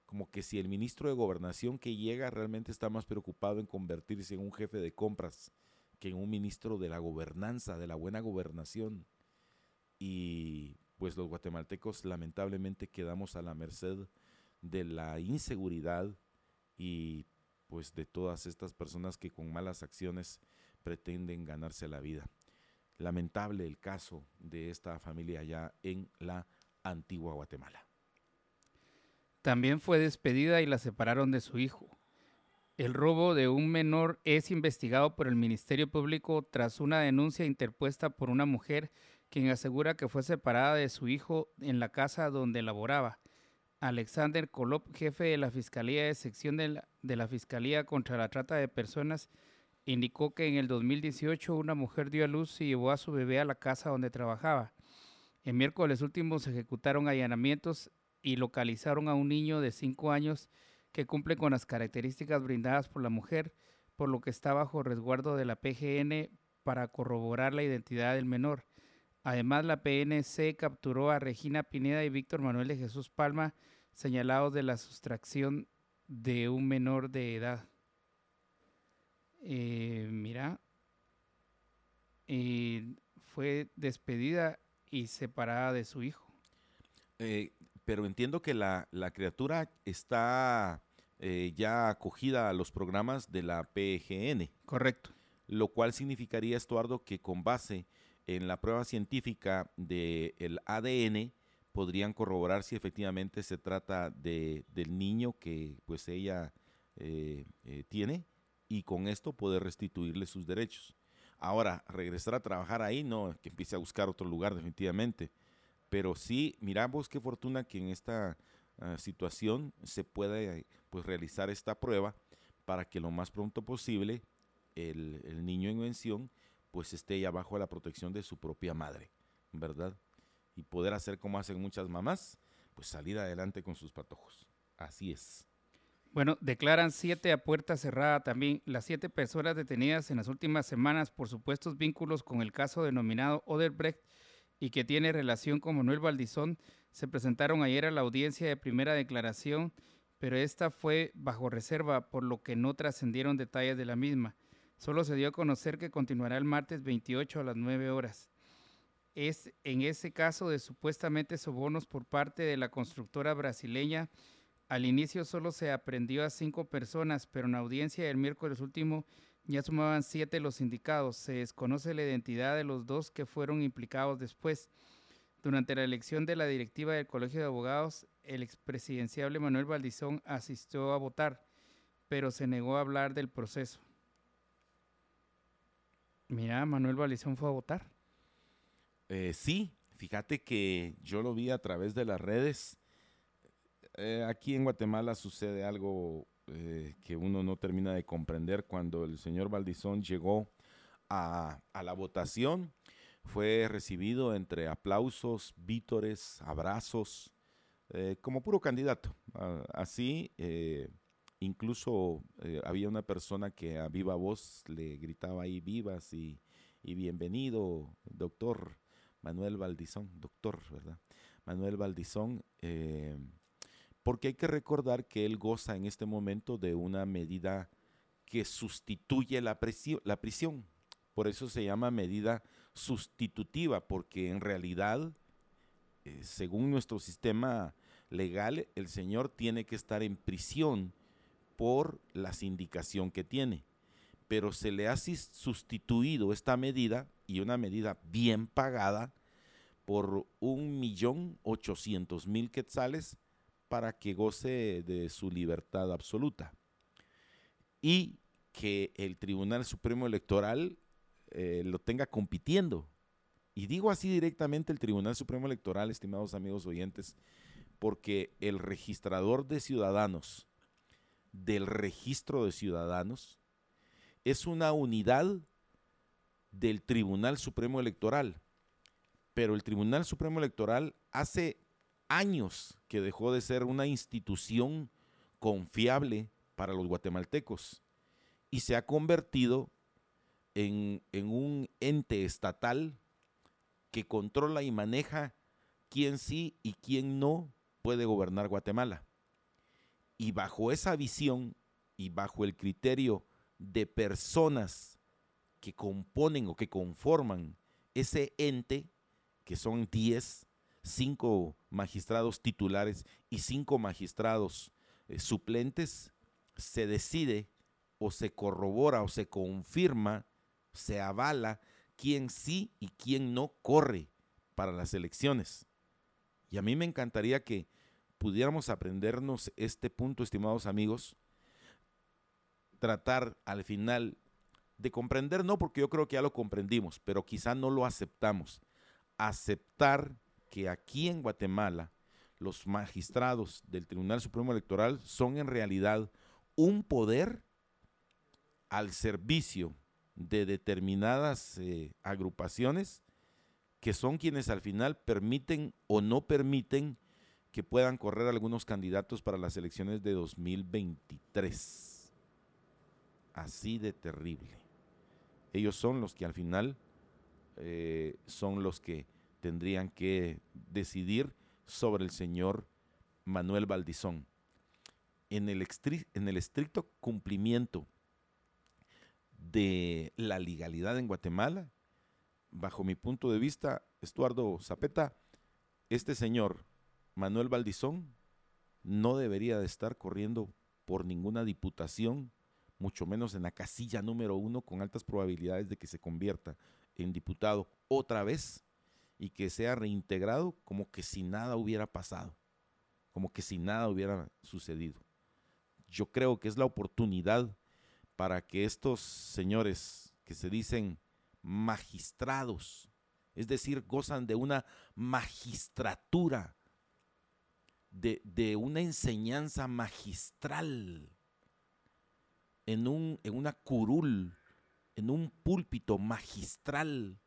como que si el ministro de Gobernación que llega realmente está más preocupado en convertirse en un jefe de compras que en un ministro de la gobernanza, de la buena gobernación. Y pues los guatemaltecos lamentablemente quedamos a la merced de la inseguridad y pues de todas estas personas que con malas acciones pretenden ganarse la vida. Lamentable el caso de esta familia allá en la antigua Guatemala. También fue despedida y la separaron de su hijo. El robo de un menor es investigado por el Ministerio Público tras una denuncia interpuesta por una mujer quien asegura que fue separada de su hijo en la casa donde laboraba. Alexander Kolop, jefe de la Fiscalía de Sección de la, de la, Fiscalía contra la Trata de Personas, indicó que en el 2018 una mujer dio a luz y llevó a su bebé a la casa donde trabajaba. El miércoles último se ejecutaron allanamientos y localizaron a un niño de 5 años que cumple con las características brindadas por la mujer, por lo que está bajo resguardo de la PGN para corroborar la identidad del menor. Además, la PNC capturó a Regina Pineda y Víctor Manuel de Jesús Palma, señalados de la sustracción de un menor de edad. Eh, mira, eh, fue despedida y separada de su hijo. Eh, pero entiendo que la, la criatura está eh, ya acogida a los programas de la PGN. Correcto. Lo cual significaría, Estuardo, que con base en la prueba científica del ADN podrían corroborar si efectivamente se trata de, del niño que pues ella eh, eh, tiene y con esto poder restituirle sus derechos. Ahora, regresar a trabajar ahí, no, que empiece a buscar otro lugar definitivamente. Pero sí, miramos qué fortuna que en esta uh, situación se pueda pues, realizar esta prueba para que lo más pronto posible el, niño en mención pues esté ya bajo la protección de su propia madre, ¿verdad? Y poder hacer como hacen muchas mamás, pues salir adelante con sus patojos. Así es. Bueno, declaran siete a puerta cerrada también las siete personas detenidas en las últimas semanas por supuestos vínculos con el caso denominado Oderbrecht y que tiene relación con Manuel Valdizón se presentaron ayer a la audiencia de primera declaración, pero esta fue bajo reserva, por lo que no trascendieron detalles de la misma. Solo se dio a conocer que continuará el martes 28 a las 9 horas. Es en ese caso de supuestamente sobornos por parte de la constructora brasileña al inicio solo se aprendió a cinco personas, pero en audiencia del miércoles último ya sumaban siete los indicados. Se desconoce la identidad de los dos que fueron implicados después. Durante la elección de la directiva del Colegio de Abogados, el expresidenciable Manuel Valdizón asistió a votar, pero se negó a hablar del proceso. Mira, Manuel Valdizón fue a votar. Eh, sí, fíjate que yo lo vi a través de las redes eh, aquí en Guatemala sucede algo eh, que uno no termina de comprender cuando el señor Valdizón llegó a, la votación. Fue recibido entre aplausos, vítores, abrazos, eh, como puro candidato. Uh, así, incluso había una persona que a viva voz le gritaba ahí vivas y, bienvenido, doctor Manuel Valdizón, doctor, ¿verdad? Manuel Valdizón. Porque hay que recordar que él goza en este momento de una medida que sustituye la, prisión. Por eso se llama medida sustitutiva, porque en realidad, eh, según nuestro sistema legal, el señor tiene que estar en prisión por la sindicación que tiene. Pero se le ha sustituido esta medida y una medida bien pagada por un millón ochocientos mil quetzales para que goce de su libertad absoluta. Y que el Tribunal Supremo Electoral eh, lo tenga compitiendo. Y digo así directamente el Tribunal Supremo Electoral, estimados amigos oyentes, porque el registrador de ciudadanos del registro de ciudadanos es una unidad del Tribunal Supremo Electoral. Pero el Tribunal Supremo Electoral hace años que dejó de ser una institución confiable para los guatemaltecos y se ha convertido en, en, un ente estatal que controla y maneja quién sí y quién no puede gobernar Guatemala. Y bajo esa visión y bajo el criterio de personas que componen o que conforman ese ente, que son 10, cinco magistrados titulares y cinco magistrados eh, suplentes, se decide o se corrobora o se confirma, se avala quién sí y quién no corre para las elecciones. Y a mí me encantaría que pudiéramos aprendernos este punto, estimados amigos, tratar al final de comprender, no porque yo creo que ya lo comprendimos, pero quizá no lo aceptamos. Aceptar que aquí en Guatemala los magistrados del Tribunal Supremo Electoral son en realidad un poder al servicio de determinadas eh, agrupaciones que son quienes al final permiten o no permiten que puedan correr algunos candidatos para las elecciones de 2023. Así de terrible. Ellos son los que al final eh, son los que tendrían que decidir sobre el señor Manuel Valdizón. En el, en el estricto cumplimiento de la legalidad en Guatemala, bajo mi punto de vista, Estuardo Zapeta, este señor, Manuel Valdizón, no debería de estar corriendo por ninguna diputación, mucho menos en la casilla número uno, con altas probabilidades de que se convierta en diputado otra vez y que sea reintegrado como que si nada hubiera pasado, como que si nada hubiera sucedido. Yo creo que es la oportunidad para que estos señores que se dicen magistrados, es decir, gozan de una magistratura, de, una enseñanza magistral, en, un, en una curul, en un púlpito magistral,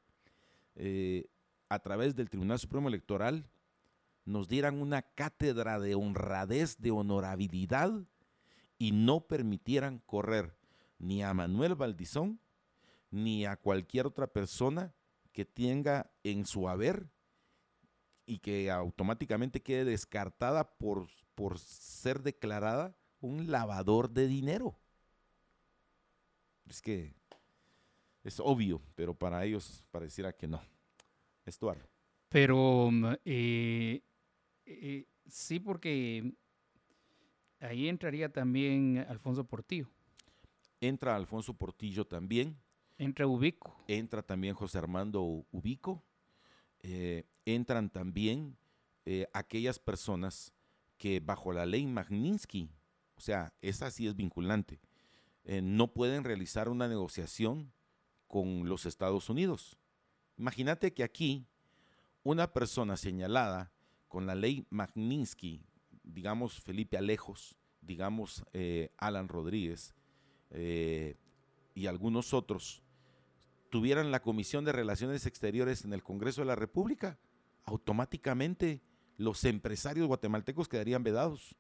eh, a través del Tribunal Supremo Electoral, nos dieran una cátedra de honradez, de honorabilidad, y no permitieran correr ni a Manuel Valdizón ni a cualquier otra persona que tenga en su haber y que automáticamente quede descartada por, por ser declarada un lavador de dinero. Es que es obvio, pero para ellos pareciera que no. Estuardo. Pero mm, eh, eh, sí, porque ahí entraría también Alfonso Portillo. Entra Alfonso Portillo también. Entra Ubico. Entra también José Armando Ubico. Eh, entran también eh, aquellas personas que bajo la ley Magnitsky, o sea, esa sí es vinculante, no pueden realizar una negociación con los Estados Unidos. Imagínate que aquí una persona señalada con la ley Magnitsky, digamos Felipe Alejos, digamos Alan Rodríguez y algunos otros, tuvieran la Comisión de Relaciones Exteriores en el Congreso de la República, automáticamente los empresarios guatemaltecos quedarían vedados,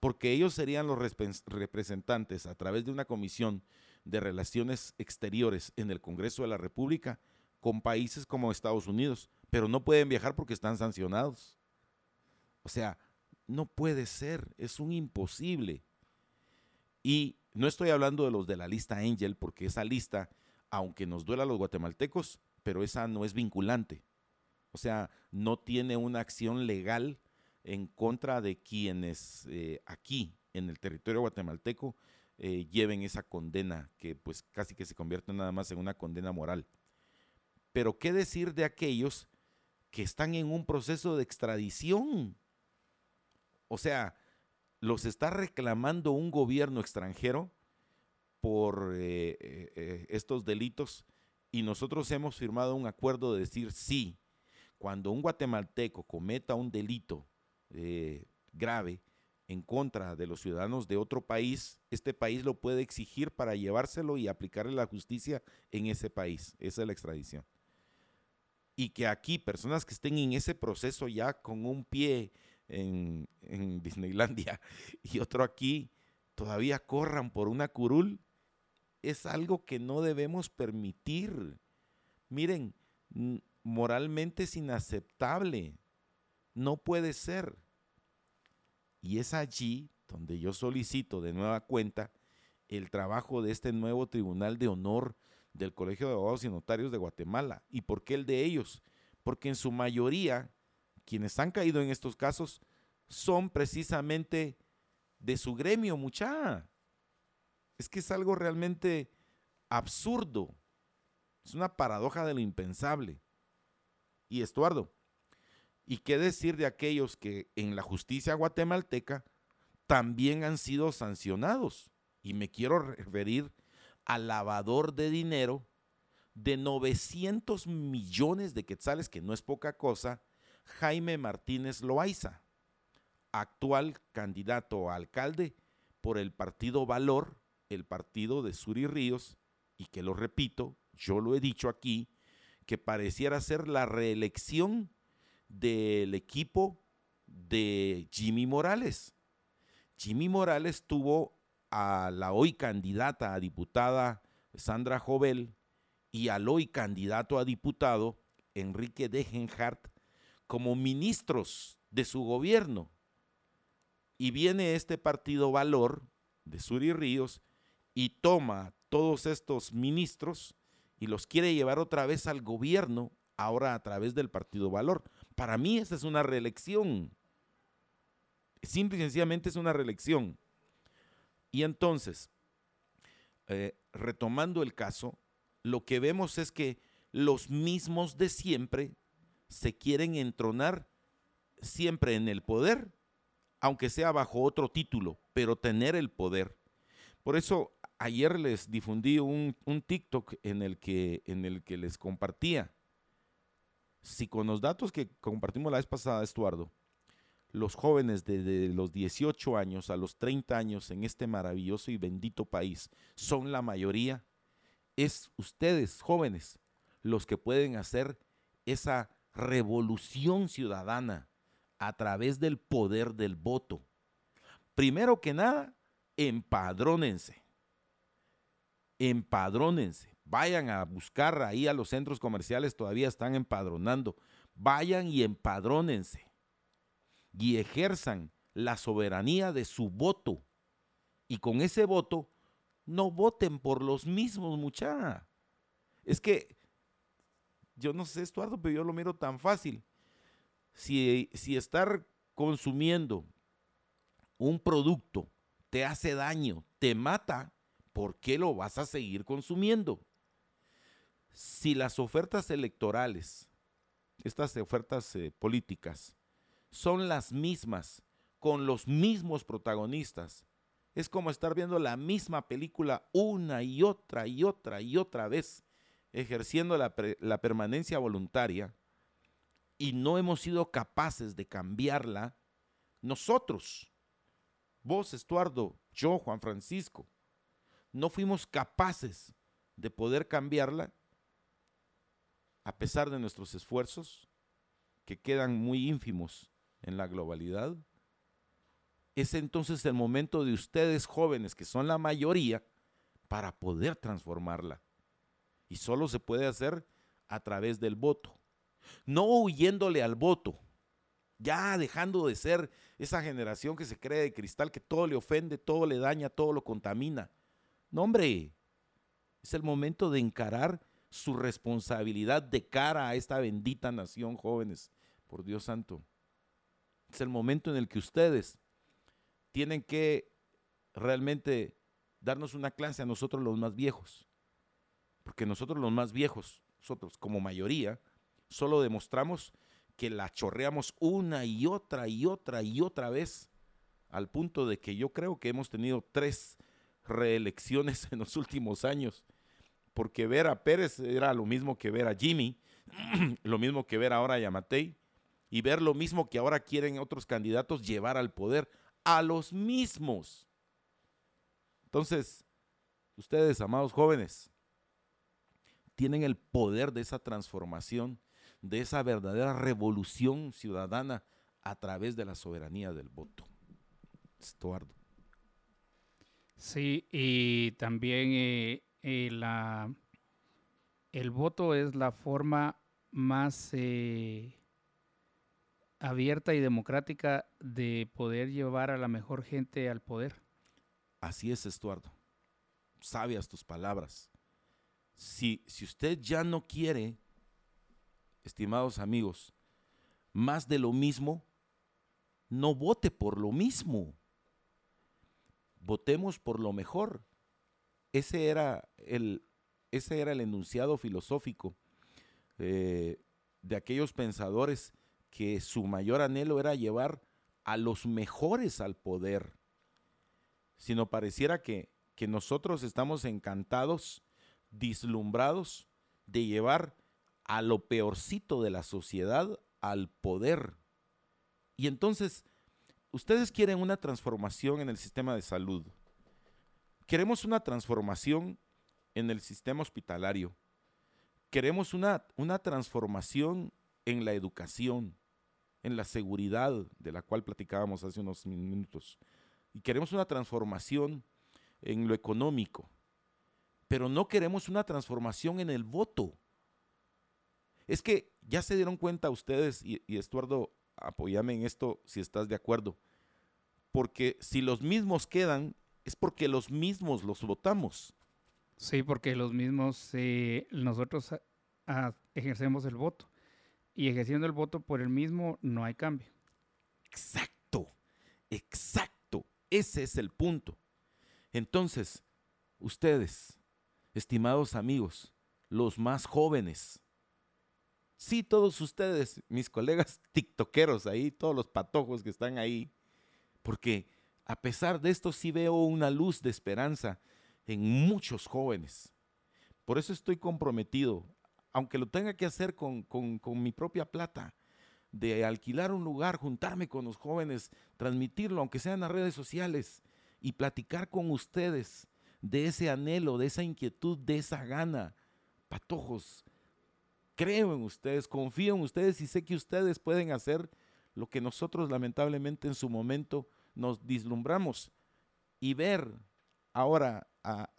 porque ellos serían los representantes a través de una Comisión de Relaciones Exteriores en el Congreso de la República con países como Estados Unidos, pero no pueden viajar porque están sancionados. O sea, no puede ser, es un imposible. Y no estoy hablando de los de la lista Angel, porque esa lista aunque nos duela a los guatemaltecos, pero esa no es vinculante. O sea, no tiene una acción legal en contra de quienes eh, aquí, en el territorio guatemalteco, eh, lleven esa condena, que pues casi que se convierte nada más en una condena moral. Pero ¿qué decir de aquellos que están en un proceso de extradición? O sea, los está reclamando un gobierno extranjero por eh, eh, eh, estos delitos y nosotros hemos firmado un acuerdo de decir sí, cuando un guatemalteco cometa un delito grave en contra de los ciudadanos de otro país, este país lo puede exigir para llevárselo y aplicarle la justicia en ese país. Esa es la extradición. Y que aquí personas que estén en ese proceso ya con un pie en, Disneylandia y otro aquí, todavía corran por una curul, es algo que no debemos permitir. Miren, moralmente es inaceptable. No puede ser. Y es allí donde yo solicito de nueva cuenta el trabajo de este nuevo Tribunal de Honor del Colegio de Abogados y Notarios de Guatemala. ¿Y por qué el de ellos? Porque en su mayoría quienes han caído en estos casos son precisamente de su gremio, mucha. Es que es algo realmente absurdo. Es una paradoja de lo impensable. Y Estuardo, ¿y qué decir de aquellos que en la justicia guatemalteca también han sido sancionados? Y me quiero referir al lavador de dinero de 900 millones de quetzales, que no es poca cosa, Jaime Martínez Loaiza, actual candidato a alcalde por el partido Valor, el partido de Suri Ríos, y que lo repito, yo lo he dicho aquí, que pareciera ser la reelección del equipo de Jimmy Morales. Jimmy Morales tuvo a la hoy candidata a diputada Sandra Jovel y al hoy candidato a diputado Enrique Degenhardt como ministros de su gobierno. Y viene este partido Valor de Suri Ríos y toma todos estos ministros y los quiere llevar otra vez al gobierno, ahora a través del partido Valor. Para mí esta es una reelección. Simple y sencillamente es una reelección. Y entonces, eh, retomando el caso, lo que vemos es que los mismos de siempre se quieren entronar siempre en el poder, aunque sea bajo otro título, pero tener el poder. Por eso ayer les difundí un, TikTok en el, que, en el que les compartía. Si con los datos que compartimos la vez pasada, Estuardo, los jóvenes desde los 18 años a los 30 años en este maravilloso y bendito país son la mayoría, es ustedes jóvenes los que pueden hacer esa revolución ciudadana a través del poder del voto. Primero que nada, empadrónense. Empadrónense. Vayan a buscar ahí a los centros comerciales, todavía están empadronando. Vayan y empadrónense. Y ejerzan la soberanía de su voto. Y con ese voto, no voten por los mismos, mucha. Es que yo no sé, Estuardo, pero yo lo miro tan fácil. Si, si estar consumiendo un producto te hace daño, te mata, ¿por qué lo vas a seguir consumiendo? Si las ofertas electorales, estas ofertas eh, políticas, son las mismas, con los mismos protagonistas, es como estar viendo la misma película una y otra y otra y otra vez ejerciendo la, permanencia voluntaria y no hemos sido capaces de cambiarla, nosotros, vos, Estuardo, yo, Juan Francisco, no fuimos capaces de poder cambiarla a pesar de nuestros esfuerzos, que quedan muy ínfimos en la globalidad, es entonces el momento de ustedes jóvenes, que son la mayoría, para poder transformarla. Y solo se puede hacer a través del voto. No huyéndole al voto, ya dejando de ser esa generación que se cree de cristal, que todo le ofende, todo le daña, todo lo contamina. No, hombre, es el momento de encarar su responsabilidad de cara a esta bendita nación, jóvenes, por Dios santo. Es el momento en el que ustedes tienen que realmente darnos una clase a nosotros los más viejos. Porque nosotros los más viejos, nosotros como mayoría, solo demostramos que la chorreamos una y otra y otra y otra vez, al punto de que yo creo que hemos tenido tres reelecciones en los últimos años, porque ver a Pérez era lo mismo que ver a Jimmy, lo mismo que ver ahora a Yamatei, y ver lo mismo que ahora quieren otros candidatos llevar al poder, a los mismos. Entonces, ustedes, amados jóvenes, tienen el poder de esa transformación, de esa verdadera revolución ciudadana a través de la soberanía del voto. Estuardo. Sí, y también eh, eh, la, el voto es la forma más eh, abierta y democrática de poder llevar a la mejor gente al poder. Así es, Estuardo. Sabias tus palabras si, usted ya no quiere, estimados amigos, más de lo mismo, no vote por lo mismo. Votemos por lo mejor. Ese era el, ese era el enunciado filosófico eh, de aquellos pensadores que su mayor anhelo era llevar a los mejores al poder, sino pareciera que, que nosotros estamos encantados, dislumbrados de llevar a lo peorcito de la sociedad al poder. Y entonces, ustedes quieren una transformación en el sistema de salud. Queremos una transformación en el sistema hospitalario. Queremos una, una transformación en la educación, en la seguridad de la cual platicábamos hace unos minutos. Y queremos una transformación en lo económico, pero no queremos una transformación en el voto. Es que ya se dieron cuenta ustedes, y, Estuardo, apóyame en esto si estás de acuerdo, porque si los mismos quedan, es porque los mismos los votamos. Sí, porque los mismos, eh, nosotros ejercemos el voto. Y ejerciendo el voto por el mismo, no hay cambio. Exacto, exacto. Ese es el punto. Entonces, ustedes, estimados amigos, los más jóvenes, sí, todos ustedes, mis colegas tiktokeros ahí, todos los patojos que están ahí, porque a pesar de esto sí veo una luz de esperanza en muchos jóvenes. Por eso estoy comprometido, aunque lo tenga que hacer con, mi propia plata, de alquilar un lugar, juntarme con los jóvenes, transmitirlo, aunque sea en las redes sociales, y platicar con ustedes de ese anhelo, de esa inquietud, de esa gana. Patojos, creo en ustedes, confío en ustedes y sé que ustedes pueden hacer lo que nosotros lamentablemente en su momento nos dislumbramos y ver ahora a,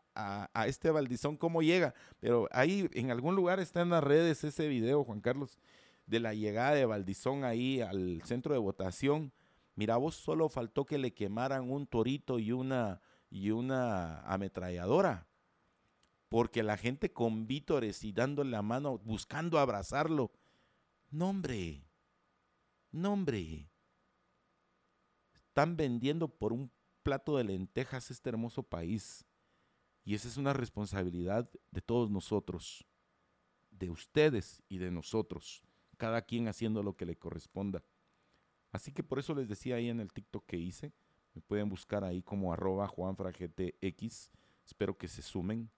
este Valdizón cómo llega. Pero ahí en algún lugar está en las redes ese video, Juan Carlos, de la llegada de Valdizón ahí al centro de votación. Mira, vos solo faltó que le quemaran un torito y una, y una ametralladora. Porque la gente con vítores y dándole la mano, buscando abrazarlo. No, hombre. No, hombre. Están vendiendo por un plato de lentejas este hermoso país. Y esa es una responsabilidad de todos nosotros, de ustedes y de nosotros, cada quien haciendo lo que le corresponda. Así que por eso les decía ahí en el TikTok que hice, me pueden buscar ahí como arroba juanfragtx, espero que se sumen.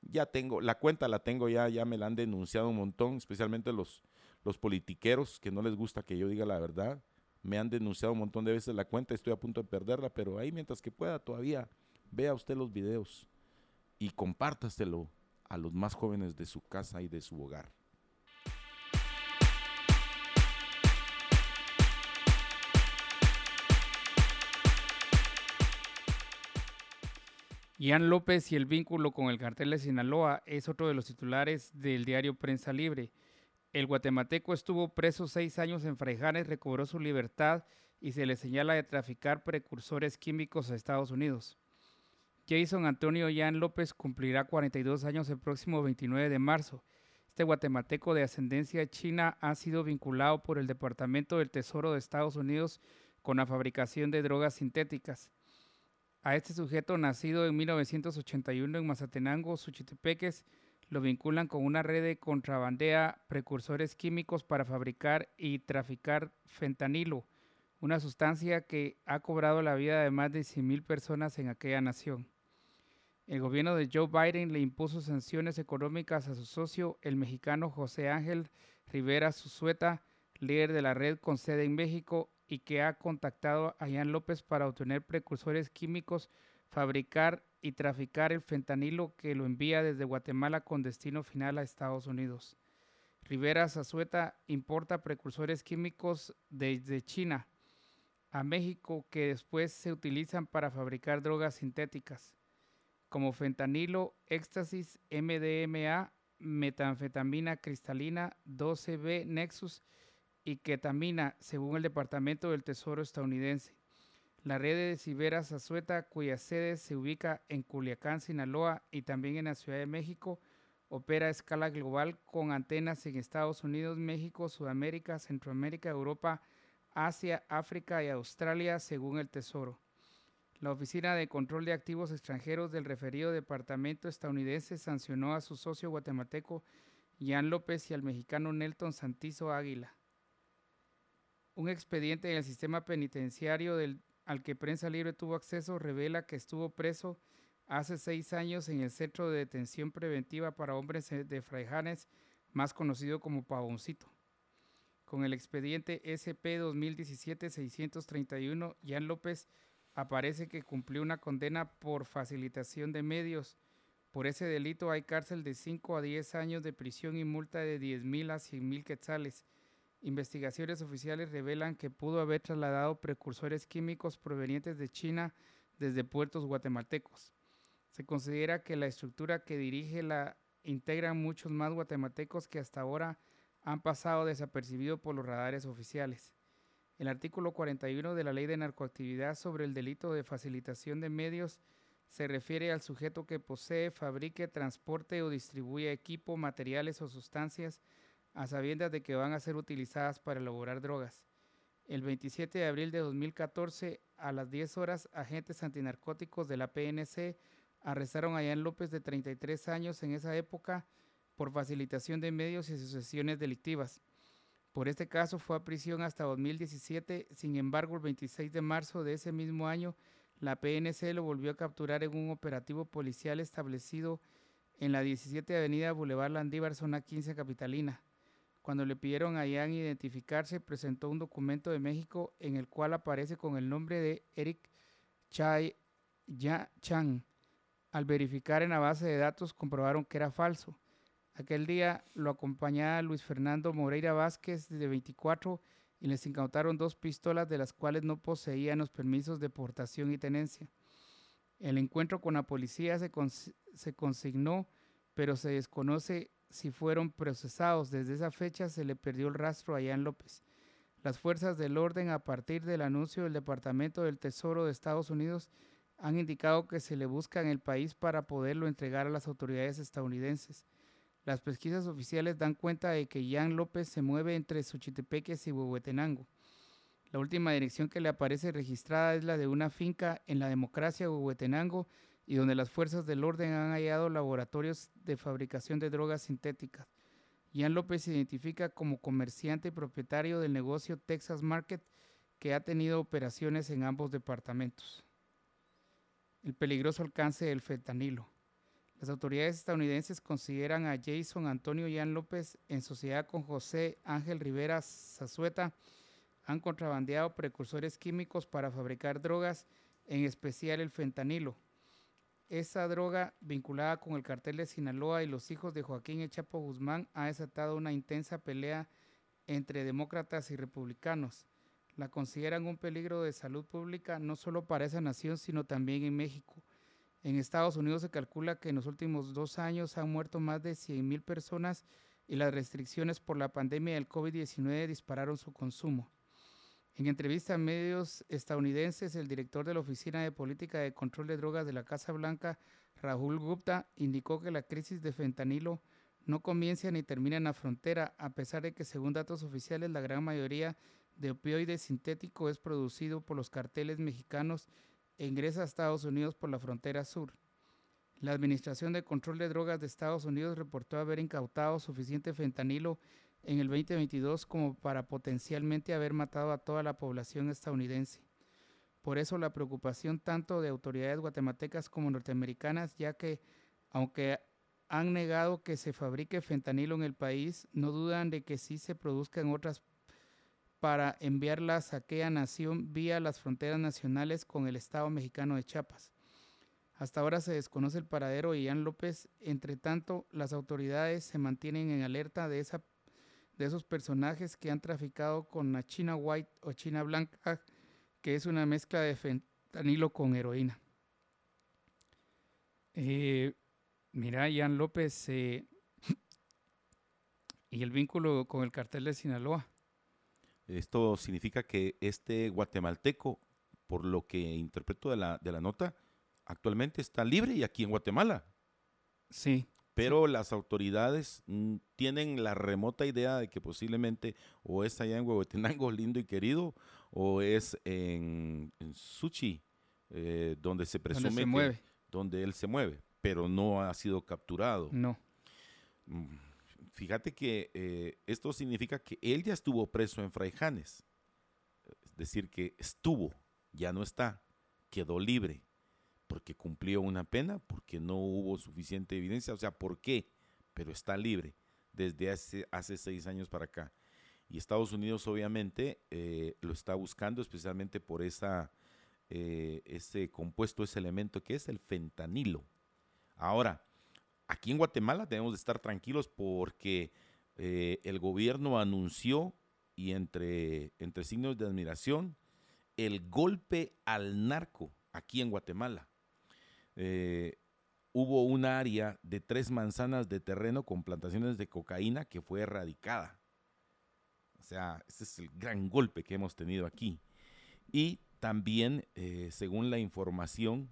Ya tengo, la cuenta la tengo ya, ya me la han denunciado un montón, especialmente los, los politiqueros que no les gusta que yo diga la verdad. Me han denunciado un montón de veces la cuenta, estoy a punto de perderla, pero ahí mientras que pueda todavía vea usted los videos y compártaselo a los más jóvenes de su casa y de su hogar. Ian López y el vínculo con el cartel de Sinaloa es otro de los titulares del diario Prensa Libre. El guatemalteco estuvo preso seis años en Fraijanes, recobró su libertad y se le señala de traficar precursores químicos a Estados Unidos. Jason Antonio Ian López cumplirá 42 años el próximo 29 de marzo. Este guatemalteco de ascendencia china ha sido vinculado por el Departamento del Tesoro de Estados Unidos con la fabricación de drogas sintéticas. A este sujeto, nacido en 1981 en Mazatenango, Suchitepeques, lo vinculan con una red de contrabandea precursores químicos para fabricar y traficar fentanilo, una sustancia que ha cobrado la vida de más de 100.000 personas en aquella nación. El gobierno de Joe Biden le impuso sanciones económicas a su socio, el mexicano José Ángel Rivera Suzueta, líder de la red con sede en México y que ha contactado a Ian López para obtener precursores químicos, fabricar y traficar el fentanilo que lo envía desde Guatemala con destino final a Estados Unidos. Rivera Zazueta importa precursores químicos desde China a México que después se utilizan para fabricar drogas sintéticas como fentanilo, éxtasis, MDMA, metanfetamina cristalina, 12B Nexus y ketamina, según el Departamento del Tesoro estadounidense. La red de Ciberas Azueta, cuya sede se ubica en Culiacán, Sinaloa y también en la Ciudad de México, opera a escala global con antenas en Estados Unidos, México, Sudamérica, Centroamérica, Europa, Asia, África y Australia, según el Tesoro. La Oficina de Control de Activos Extranjeros del referido departamento estadounidense sancionó a su socio guatemalteco Jan López y al mexicano Nelton Santizo Águila. Un expediente en el sistema penitenciario del, al que Prensa Libre tuvo acceso revela que estuvo preso hace seis años en el Centro de Detención Preventiva para Hombres de Fraijanes, más conocido como Pavoncito. Con el expediente SP 2017-631, Jan López aparece que cumplió una condena por facilitación de medios. Por ese delito hay cárcel de 5 a 10 años de prisión y multa de 10 mil a 100 mil quetzales. Investigaciones oficiales revelan que pudo haber trasladado precursores químicos provenientes de China desde puertos guatemaltecos. Se considera que la estructura que dirige la integran muchos más guatemaltecos que hasta ahora han pasado desapercibidos por los radares oficiales. El artículo 41 de la Ley de Narcoactividad sobre el delito de facilitación de medios se refiere al sujeto que posee, fabrique, transporte o distribuya equipo, materiales o sustancias a sabiendas de que van a ser utilizadas para elaborar drogas. El 27 de abril de 2014, a las 10 horas, agentes antinarcóticos de la PNC Arrestaron a Ian López de 33 años en esa época por facilitación de medios y asociaciones delictivas. Por este caso fue a prisión hasta 2017, sin embargo el 26 de marzo de ese mismo año la PNC lo volvió a capturar en un operativo policial establecido en la 17 Avenida Boulevard Landívar, zona 15 capitalina. Cuando le pidieron a Ian identificarse, presentó un documento de México en el cual aparece con el nombre de Eric Chai Ya Chang, al verificar en la base de datos comprobaron que era falso. Aquel día lo acompañaba Luis Fernando Moreira Vázquez, de 24, y les incautaron dos pistolas de las cuales no poseían los permisos de portación y tenencia. El encuentro con la policía se, se consignó, pero se desconoce si fueron procesados. Desde esa fecha se le perdió el rastro a Ian López. Las fuerzas del orden, a partir del anuncio del Departamento del Tesoro de Estados Unidos, han indicado que se le busca en el país para poderlo entregar a las autoridades estadounidenses. Las pesquisas oficiales dan cuenta de que Jan López se mueve entre Xochitepeques y Huehuetenango. La última dirección que le aparece registrada es la de una finca en la democracia Huehuetenango y donde las fuerzas del orden han hallado laboratorios de fabricación de drogas sintéticas. Jan López se identifica como comerciante y propietario del negocio Texas Market que ha tenido operaciones en ambos departamentos el peligroso alcance del fentanilo. Las autoridades estadounidenses consideran a Jason Antonio Jan López en sociedad con José Ángel Rivera Zazueta han contrabandeado precursores químicos para fabricar drogas, en especial el fentanilo. Esa droga, vinculada con el cartel de Sinaloa y los hijos de Joaquín Echapo Guzmán, ha desatado una intensa pelea entre demócratas y republicanos la consideran un peligro de salud pública no solo para esa nación, sino también en México. En Estados Unidos se calcula que en los últimos dos años han muerto más de 100.000 personas y las restricciones por la pandemia del COVID-19 dispararon su consumo. En entrevista a medios estadounidenses, el director de la Oficina de Política de Control de Drogas de la Casa Blanca, Rahul Gupta, indicó que la crisis de fentanilo no comienza ni termina en la frontera, a pesar de que según datos oficiales la gran mayoría de opioides sintético es producido por los carteles mexicanos ingresa a Estados Unidos por la frontera sur. La Administración de Control de Drogas de Estados Unidos reportó haber incautado suficiente fentanilo en el 2022 como para potencialmente haber matado a toda la población estadounidense. Por eso la preocupación tanto de autoridades guatemaltecas como norteamericanas, ya que aunque han negado que se fabrique fentanilo en el país, no dudan de que sí se produzca en otras para enviarlas a aquella nación vía las fronteras nacionales con el Estado mexicano de Chiapas. Hasta ahora se desconoce el paradero de Ian López. Entre tanto, las autoridades se mantienen en alerta de, esa, de esos personajes que han traficado con la China White o China Blanca, que es una mezcla de fentanilo con heroína. Eh, mira, Ian López eh, y el vínculo con el cartel de Sinaloa. Esto significa que este guatemalteco, por lo que interpreto de la, de la nota, actualmente está libre y aquí en Guatemala. Sí. pero las autoridades mm, tienen la remota idea de que posiblemente o es allá en Huehuetenango, lindo y querido, o es en, en Suchi, eh, donde se presume se que- mueve. donde él se mueve, pero no ha sido capturado. No. Mm, Fíjate que eh, esto significa que él ya estuvo preso en Fraijanes. Es decir, que estuvo, ya no está, quedó libre, porque cumplió una pena, porque no hubo suficiente evidencia. O sea, ¿por qué? Pero está libre desde hace, seis años para acá. Y Estados Unidos obviamente eh, lo está buscando especialmente por eh, ese compuesto, ese elemento que es el fentanilo. Ahora, aquí en Guatemala debemos de estar tranquilos porque eh, el gobierno anunció, y entre, entre signos de admiración, el golpe al narco aquí en Guatemala. Eh, hubo un área de tres manzanas de terreno con plantaciones de cocaína que fue erradicada. O sea, ese es el gran golpe que hemos tenido aquí. Y también, eh, según la información,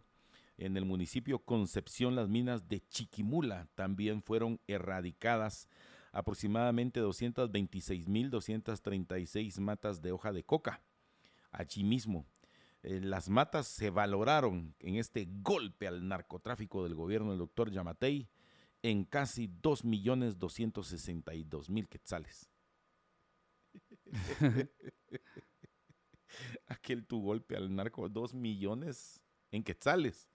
en el municipio Concepción, las minas de Chiquimula también fueron erradicadas aproximadamente 226.236 matas de hoja de coca. Allí mismo, eh, las matas se valoraron en este golpe al narcotráfico del gobierno del doctor Yamatei en casi 2.262.000 quetzales. Aquel tu golpe al narco, 2 millones en quetzales.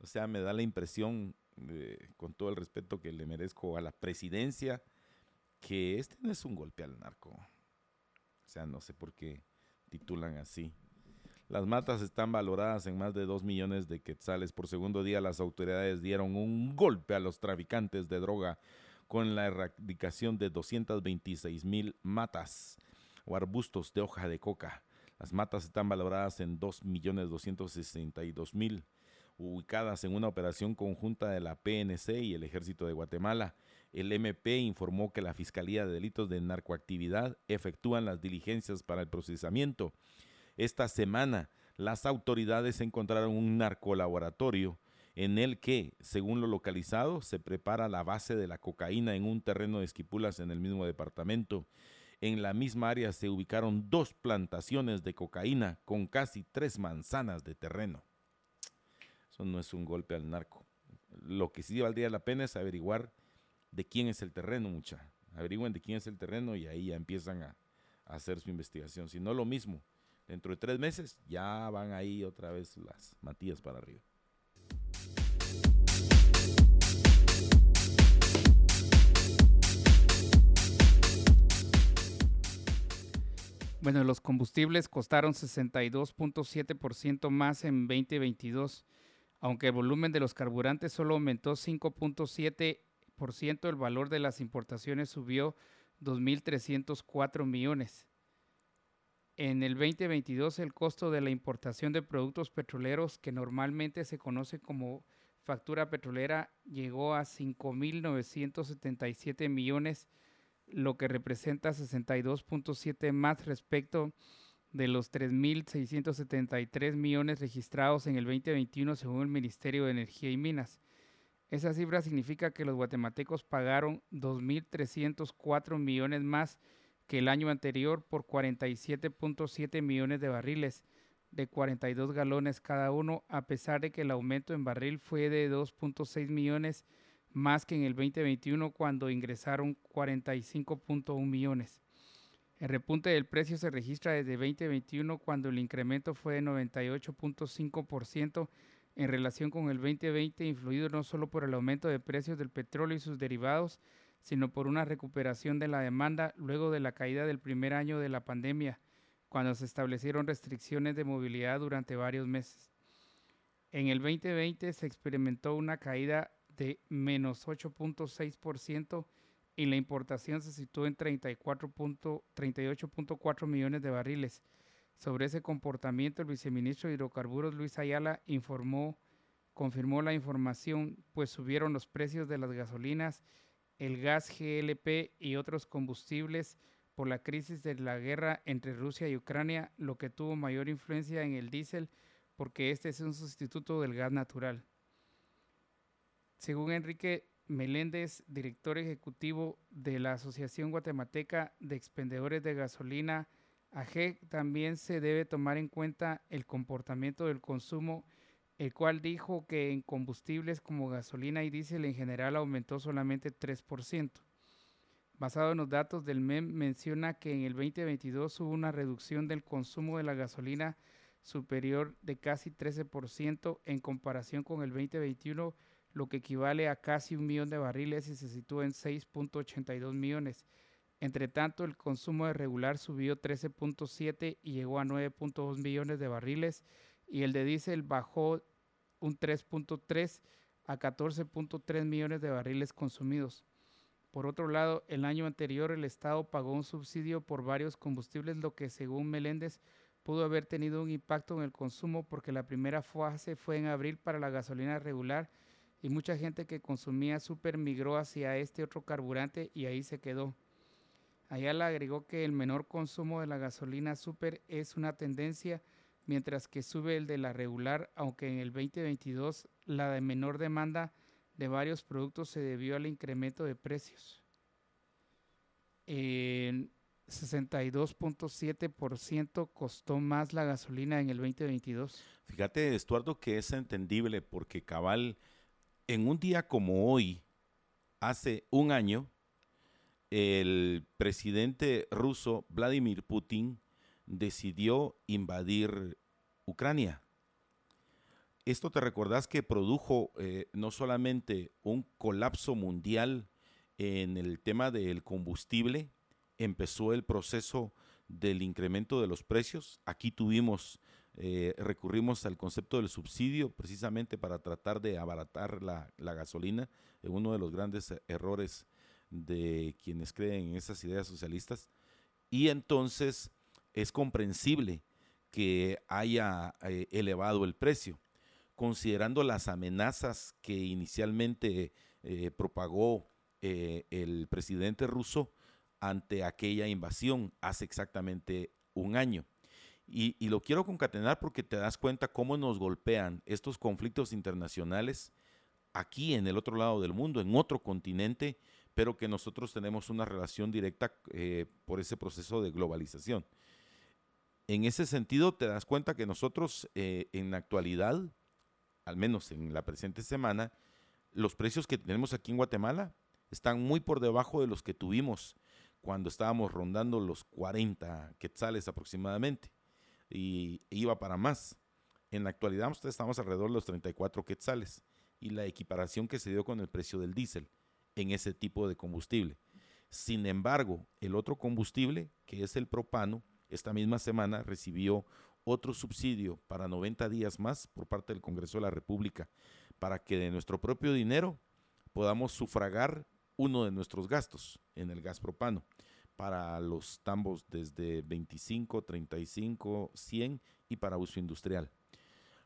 O sea, me da la impresión, eh, con todo el respeto que le merezco a la presidencia, que este no es un golpe al narco. O sea, no sé por qué titulan así. Las matas están valoradas en más de 2 millones de quetzales. Por segundo día, las autoridades dieron un golpe a los traficantes de droga con la erradicación de 226 mil matas o arbustos de hoja de coca. Las matas están valoradas en 2 millones 262 mil, ubicadas en una operación conjunta de la PNC y el Ejército de Guatemala. El MP informó que la Fiscalía de Delitos de Narcoactividad efectúan las diligencias para el procesamiento. Esta semana, las autoridades encontraron un narcolaboratorio en el que, según lo localizado, se prepara la base de la cocaína en un terreno de esquipulas en el mismo departamento. En la misma área se ubicaron dos plantaciones de cocaína con casi tres manzanas de terreno. No es un golpe al narco. Lo que sí valdría la pena es averiguar de quién es el terreno, mucha. Averigüen de quién es el terreno y ahí ya empiezan a, a hacer su investigación. Si no, lo mismo. Dentro de tres meses ya van ahí otra vez las matías para arriba. Bueno, los combustibles costaron 62.7% más en 2022, aunque el volumen de los carburantes solo aumentó 5.7%, el valor de las importaciones subió 2.304 millones. En el 2022 el costo de la importación de productos petroleros, que normalmente se conoce como factura petrolera, llegó a 5.977 millones lo que representa 62.7 más respecto de los 3.673 millones registrados en el 2021 según el Ministerio de Energía y Minas. Esa cifra significa que los guatemaltecos pagaron 2.304 millones más que el año anterior por 47.7 millones de barriles de 42 galones cada uno, a pesar de que el aumento en barril fue de 2.6 millones más que en el 2021 cuando ingresaron 45.1 millones. El repunte del precio se registra desde 2021 cuando el incremento fue de 98.5% en relación con el 2020, influido no solo por el aumento de precios del petróleo y sus derivados, sino por una recuperación de la demanda luego de la caída del primer año de la pandemia, cuando se establecieron restricciones de movilidad durante varios meses. En el 2020 se experimentó una caída de menos 8.6% y la importación se situó en 38.4 millones de barriles. Sobre ese comportamiento, el viceministro de Hidrocarburos Luis Ayala informó, confirmó la información, pues subieron los precios de las gasolinas, el gas GLP y otros combustibles por la crisis de la guerra entre Rusia y Ucrania, lo que tuvo mayor influencia en el diésel porque este es un sustituto del gas natural. Según Enrique Meléndez, director ejecutivo de la Asociación Guatemalteca de Expendedores de Gasolina, AG, también se debe tomar en cuenta el comportamiento del consumo, el cual dijo que en combustibles como gasolina y diésel en general aumentó solamente 3%. Basado en los datos del MEM, menciona que en el 2022 hubo una reducción del consumo de la gasolina superior de casi 13% en comparación con el 2021, lo que equivale a casi un millón de barriles y se sitúa en 6.82 millones. Entre tanto, el consumo de regular subió 13.7 y llegó a 9.2 millones de barriles y el de diésel bajó un 3.3 a 14.3 millones de barriles consumidos. Por otro lado, el año anterior el Estado pagó un subsidio por varios combustibles, lo que según Meléndez pudo haber tenido un impacto en el consumo porque la primera fase fue en abril para la gasolina regular y mucha gente que consumía super migró hacia este otro carburante y ahí se quedó. Ayala agregó que el menor consumo de la gasolina super es una tendencia, mientras que sube el de la regular, aunque en el 2022 la menor demanda de varios productos se debió al incremento de precios. En 62.7% costó más la gasolina en el 2022. Fíjate, Estuardo, que es entendible porque cabal, en un día como hoy, hace un año, el presidente ruso Vladimir Putin decidió invadir Ucrania. Esto te recordás que produjo eh, no solamente un colapso mundial en el tema del combustible, empezó el proceso del incremento de los precios. Aquí tuvimos, eh, recurrimos al concepto del subsidio precisamente para tratar de abaratar la, gasolina, uno de los grandes errores de quienes creen en esas ideas socialistas. Y entonces es comprensible que haya eh, elevado el precio, considerando las amenazas que inicialmente eh, propagó el presidente ruso ante aquella invasión hace exactamente un año. Y, lo quiero concatenar porque te das cuenta cómo nos golpean estos conflictos internacionales aquí en el otro lado del mundo, en otro continente, pero que nosotros tenemos una relación directa eh, por ese proceso de globalización. En ese sentido, te das cuenta que nosotros eh, en la actualidad, al menos en la presente semana, los precios que tenemos aquí en Guatemala están muy por debajo de los que tuvimos cuando estábamos rondando los 40 quetzales aproximadamente y iba para más. En la actualidad estamos alrededor de los 34 quetzales y la equiparación que se dio con el precio del diésel en ese tipo de combustible. Sin embargo, el otro combustible, que es el propano, esta misma semana recibió otro subsidio para 90 días más por parte del Congreso de la República para que de nuestro propio dinero podamos sufragar uno de nuestros gastos en el gas propano para los tambos desde 25, 35, 100 y para uso industrial.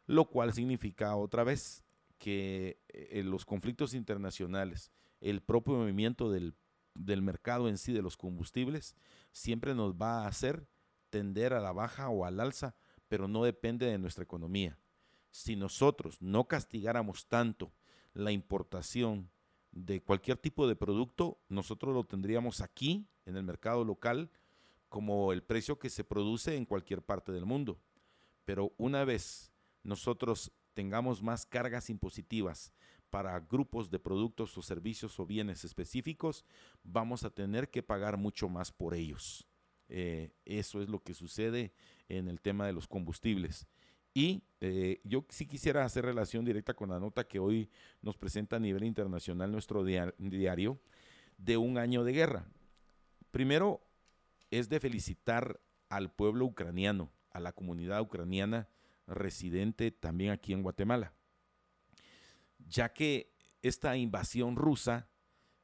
Lo cual significa otra vez que eh, los conflictos internacionales, el propio movimiento del, del mercado en sí de los combustibles, siempre nos va a hacer tender a la baja o al alza, pero no depende de nuestra economía. Si nosotros no castigáramos tanto la importación de cualquier tipo de producto, nosotros lo tendríamos aquí, en el mercado local, como el precio que se produce en cualquier parte del mundo. Pero una vez nosotros tengamos más cargas impositivas para grupos de productos o servicios o bienes específicos, vamos a tener que pagar mucho más por ellos. Eh, eso es lo que sucede en el tema de los combustibles. Y eh, yo sí quisiera hacer relación directa con la nota que hoy nos presenta a nivel internacional nuestro diario de un año de guerra. Primero, es de felicitar al pueblo ucraniano, a la comunidad ucraniana residente también aquí en Guatemala, ya que esta invasión rusa,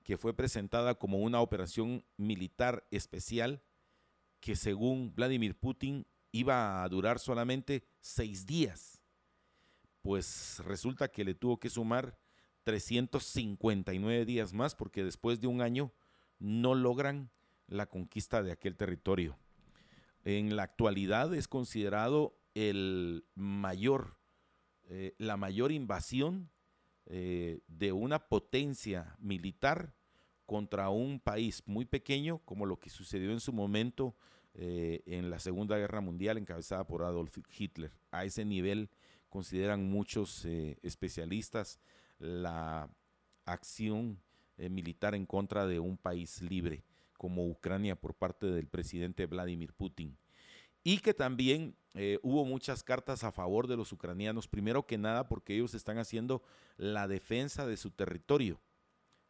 que fue presentada como una operación militar especial, que según Vladimir Putin iba a durar solamente seis días. Pues resulta que le tuvo que sumar 359 días más porque después de un año no logran la conquista de aquel territorio. En la actualidad es considerado el mayor, eh, la mayor invasión eh, de una potencia militar contra un país muy pequeño, como lo que sucedió en su momento eh, en la Segunda Guerra Mundial, encabezada por Adolf Hitler. A ese nivel consideran muchos especialistas la acción militar en contra de un país libre como Ucrania por parte del presidente Vladimir Putin. Y que también hubo muchas cartas a favor de los ucranianos, primero que nada porque ellos están haciendo la defensa de su territorio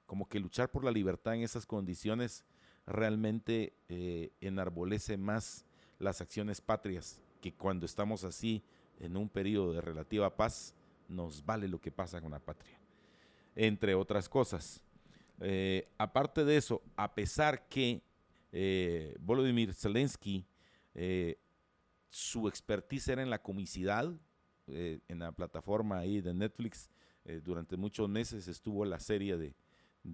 como que luchar por la libertad en esas condiciones realmente eh, enarbolece más las acciones patrias que cuando estamos así en un periodo de relativa paz nos vale lo que pasa con la patria, entre otras cosas. Eh, aparte de eso, a pesar que eh, Volodymyr Zelensky, su expertise era en la comicidad, en la plataforma ahí de Netflix, durante muchos meses estuvo la serie de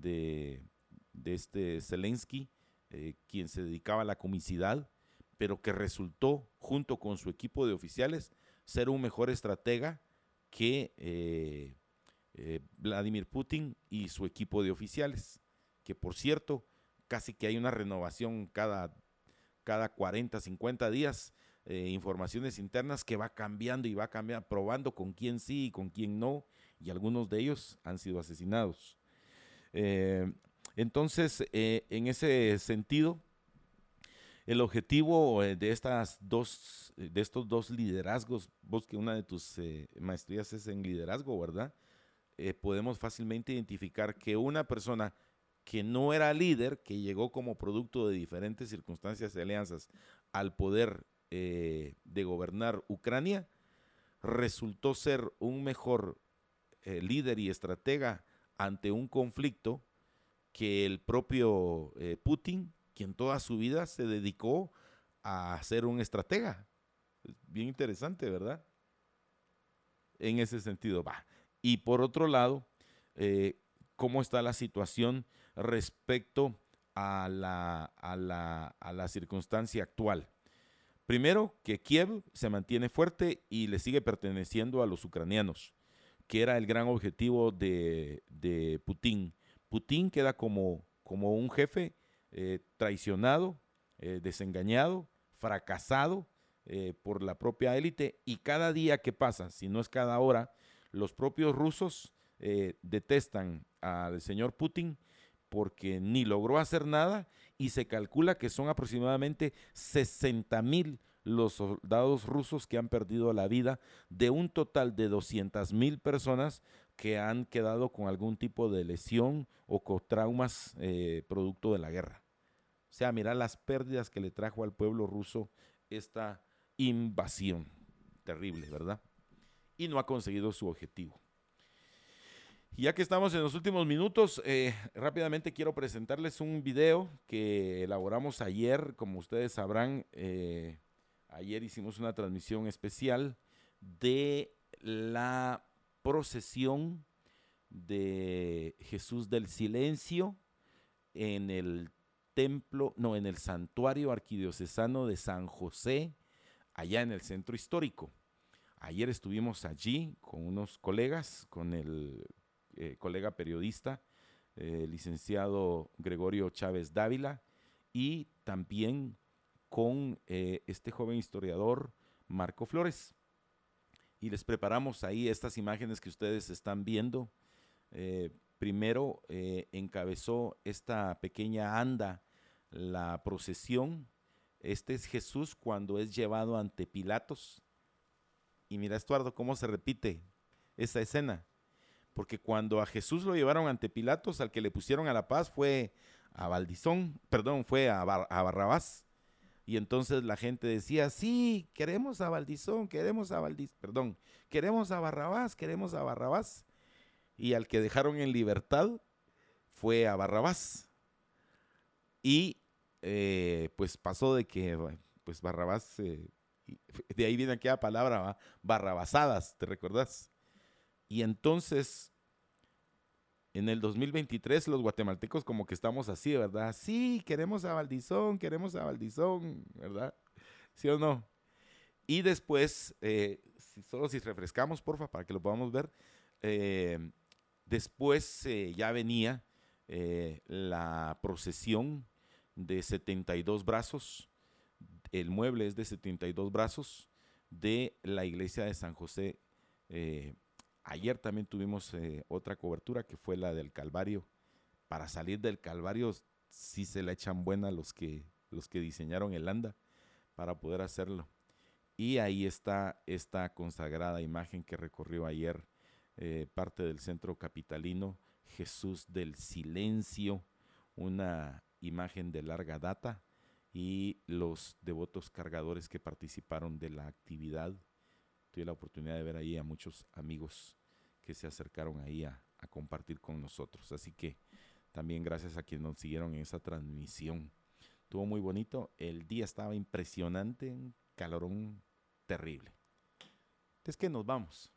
de, este Zelensky, eh, quien se dedicaba a la comicidad, pero que resultó, junto con su equipo de oficiales, ser un mejor estratega que eh, eh, Vladimir Putin y su equipo de oficiales, que por cierto, casi que hay una renovación cada, cada 40, 50 días, informaciones internas que va cambiando y va cambiando, probando con quién sí y con quién no, y algunos de ellos han sido asesinados. Eh, entonces, eh, en ese sentido, el objetivo eh, de estas dos, de estos dos liderazgos, vos que una de tus maestrías es en liderazgo, ¿verdad? Podemos fácilmente identificar que una persona que no era líder, que llegó como producto de diferentes circunstancias y alianzas al poder de gobernar Ucrania, resultó ser un mejor líder y estratega ante un conflicto que el propio eh, Putin, quien toda su vida se dedicó a ser un estratega. Bien interesante, ¿verdad? En ese sentido, va. Y por otro lado, eh, ¿cómo está la situación respecto a la, a, la, a la circunstancia actual? Primero, que Kiev se mantiene fuerte y le sigue perteneciendo a los ucranianos que era el gran objetivo de, Putin. Putin queda como, como un jefe eh, traicionado, eh, desengañado, fracasado por la propia élite y cada día que pasa, si no es cada hora, los propios rusos detestan al señor Putin porque ni logró hacer nada y se calcula que son aproximadamente 60 mil los soldados rusos que han perdido la vida de un total de 200 mil personas que han quedado con algún tipo de lesión o con traumas eh, producto de la guerra. O sea, mira las pérdidas que le trajo al pueblo ruso esta invasión. Terrible, ¿verdad? Y no ha conseguido su objetivo. ya que estamos en los últimos minutos, eh, rápidamente quiero presentarles un video que elaboramos ayer, como ustedes sabrán, eh, Ayer hicimos una transmisión especial de la procesión de Jesús del Silencio en el templo, no, en el santuario arquidiocesano de San José, allá en el centro histórico. Ayer estuvimos allí con unos colegas, con el eh, colega periodista, eh, licenciado Gregorio Chávez Dávila, y también con eh, este joven historiador Marco Flores. Y les preparamos ahí estas imágenes que ustedes están viendo. Primero encabezó esta pequeña anda la procesión. Este es Jesús cuando es llevado ante Pilatos. Y mira, Estuardo, cómo se repite esa escena. Porque cuando a Jesús lo llevaron ante Pilatos, al que le pusieron a la paz fue a Valdizón, perdón, fue a, Barrabás. Y entonces la gente decía, sí, queremos a Valdizón, queremos a Valdizón, perdón, queremos a Barrabás, queremos a Barrabás. Y al que dejaron en libertad fue a Barrabás. Y eh, pues pasó de que, pues Barrabás, eh, de ahí viene aquella palabra, barrabasadas, ¿te recordás? Y entonces en el 2023 los guatemaltecos como que estamos así, ¿verdad? Sí, queremos a Valdizón, queremos a Valdizón, ¿verdad? ¿Sí o no? Y después, eh, solo si refrescamos, porfa, para que lo podamos ver, eh, Después eh, ya venía la procesión de 72 brazos, el mueble es de 72 brazos de la iglesia de San José. Eh, ayer también tuvimos otra cobertura que fue la del Calvario. Para salir del Calvario sí se la echan buena los que, los que diseñaron el anda para poder hacerlo. Y ahí está esta consagrada imagen que recorrió ayer eh, parte del centro capitalino, Jesús del Silencio, una imagen de larga data y los devotos cargadores que participaron de la actividad. Tuve la oportunidad de ver ahí a muchos amigos que se acercaron ahí a, a compartir con nosotros. Así que también gracias a quienes nos siguieron en esa transmisión. Estuvo muy bonito. El día estaba impresionante, un calorón terrible. Es que nos vamos.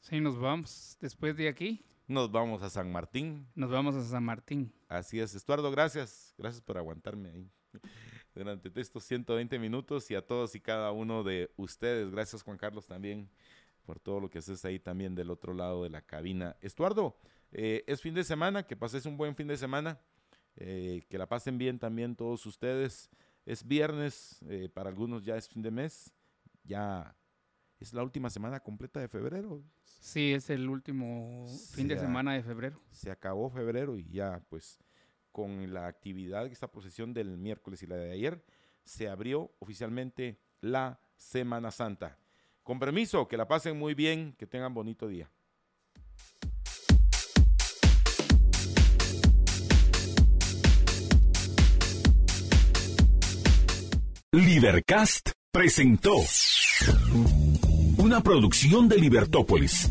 Sí, nos vamos. Después de aquí. Nos vamos a San Martín. Nos vamos a San Martín. Así es. Estuardo, gracias. Gracias por aguantarme ahí durante estos 120 minutos y a todos y cada uno de ustedes. Gracias, Juan Carlos, también por todo lo que haces ahí también del otro lado de la cabina. Estuardo, eh, es fin de semana, que pases un buen fin de semana. Eh, que la pasen bien también todos ustedes. Es viernes, eh, para algunos ya es fin de mes, ya es la última semana completa de febrero. Sí, es el último fin de semana de febrero. Se acabó febrero y ya pues con la actividad, esta procesión del miércoles y la de ayer, se abrió oficialmente la Semana Santa. Con permiso, que la pasen muy bien, que tengan bonito día. Libercast presentó una producción de Libertópolis.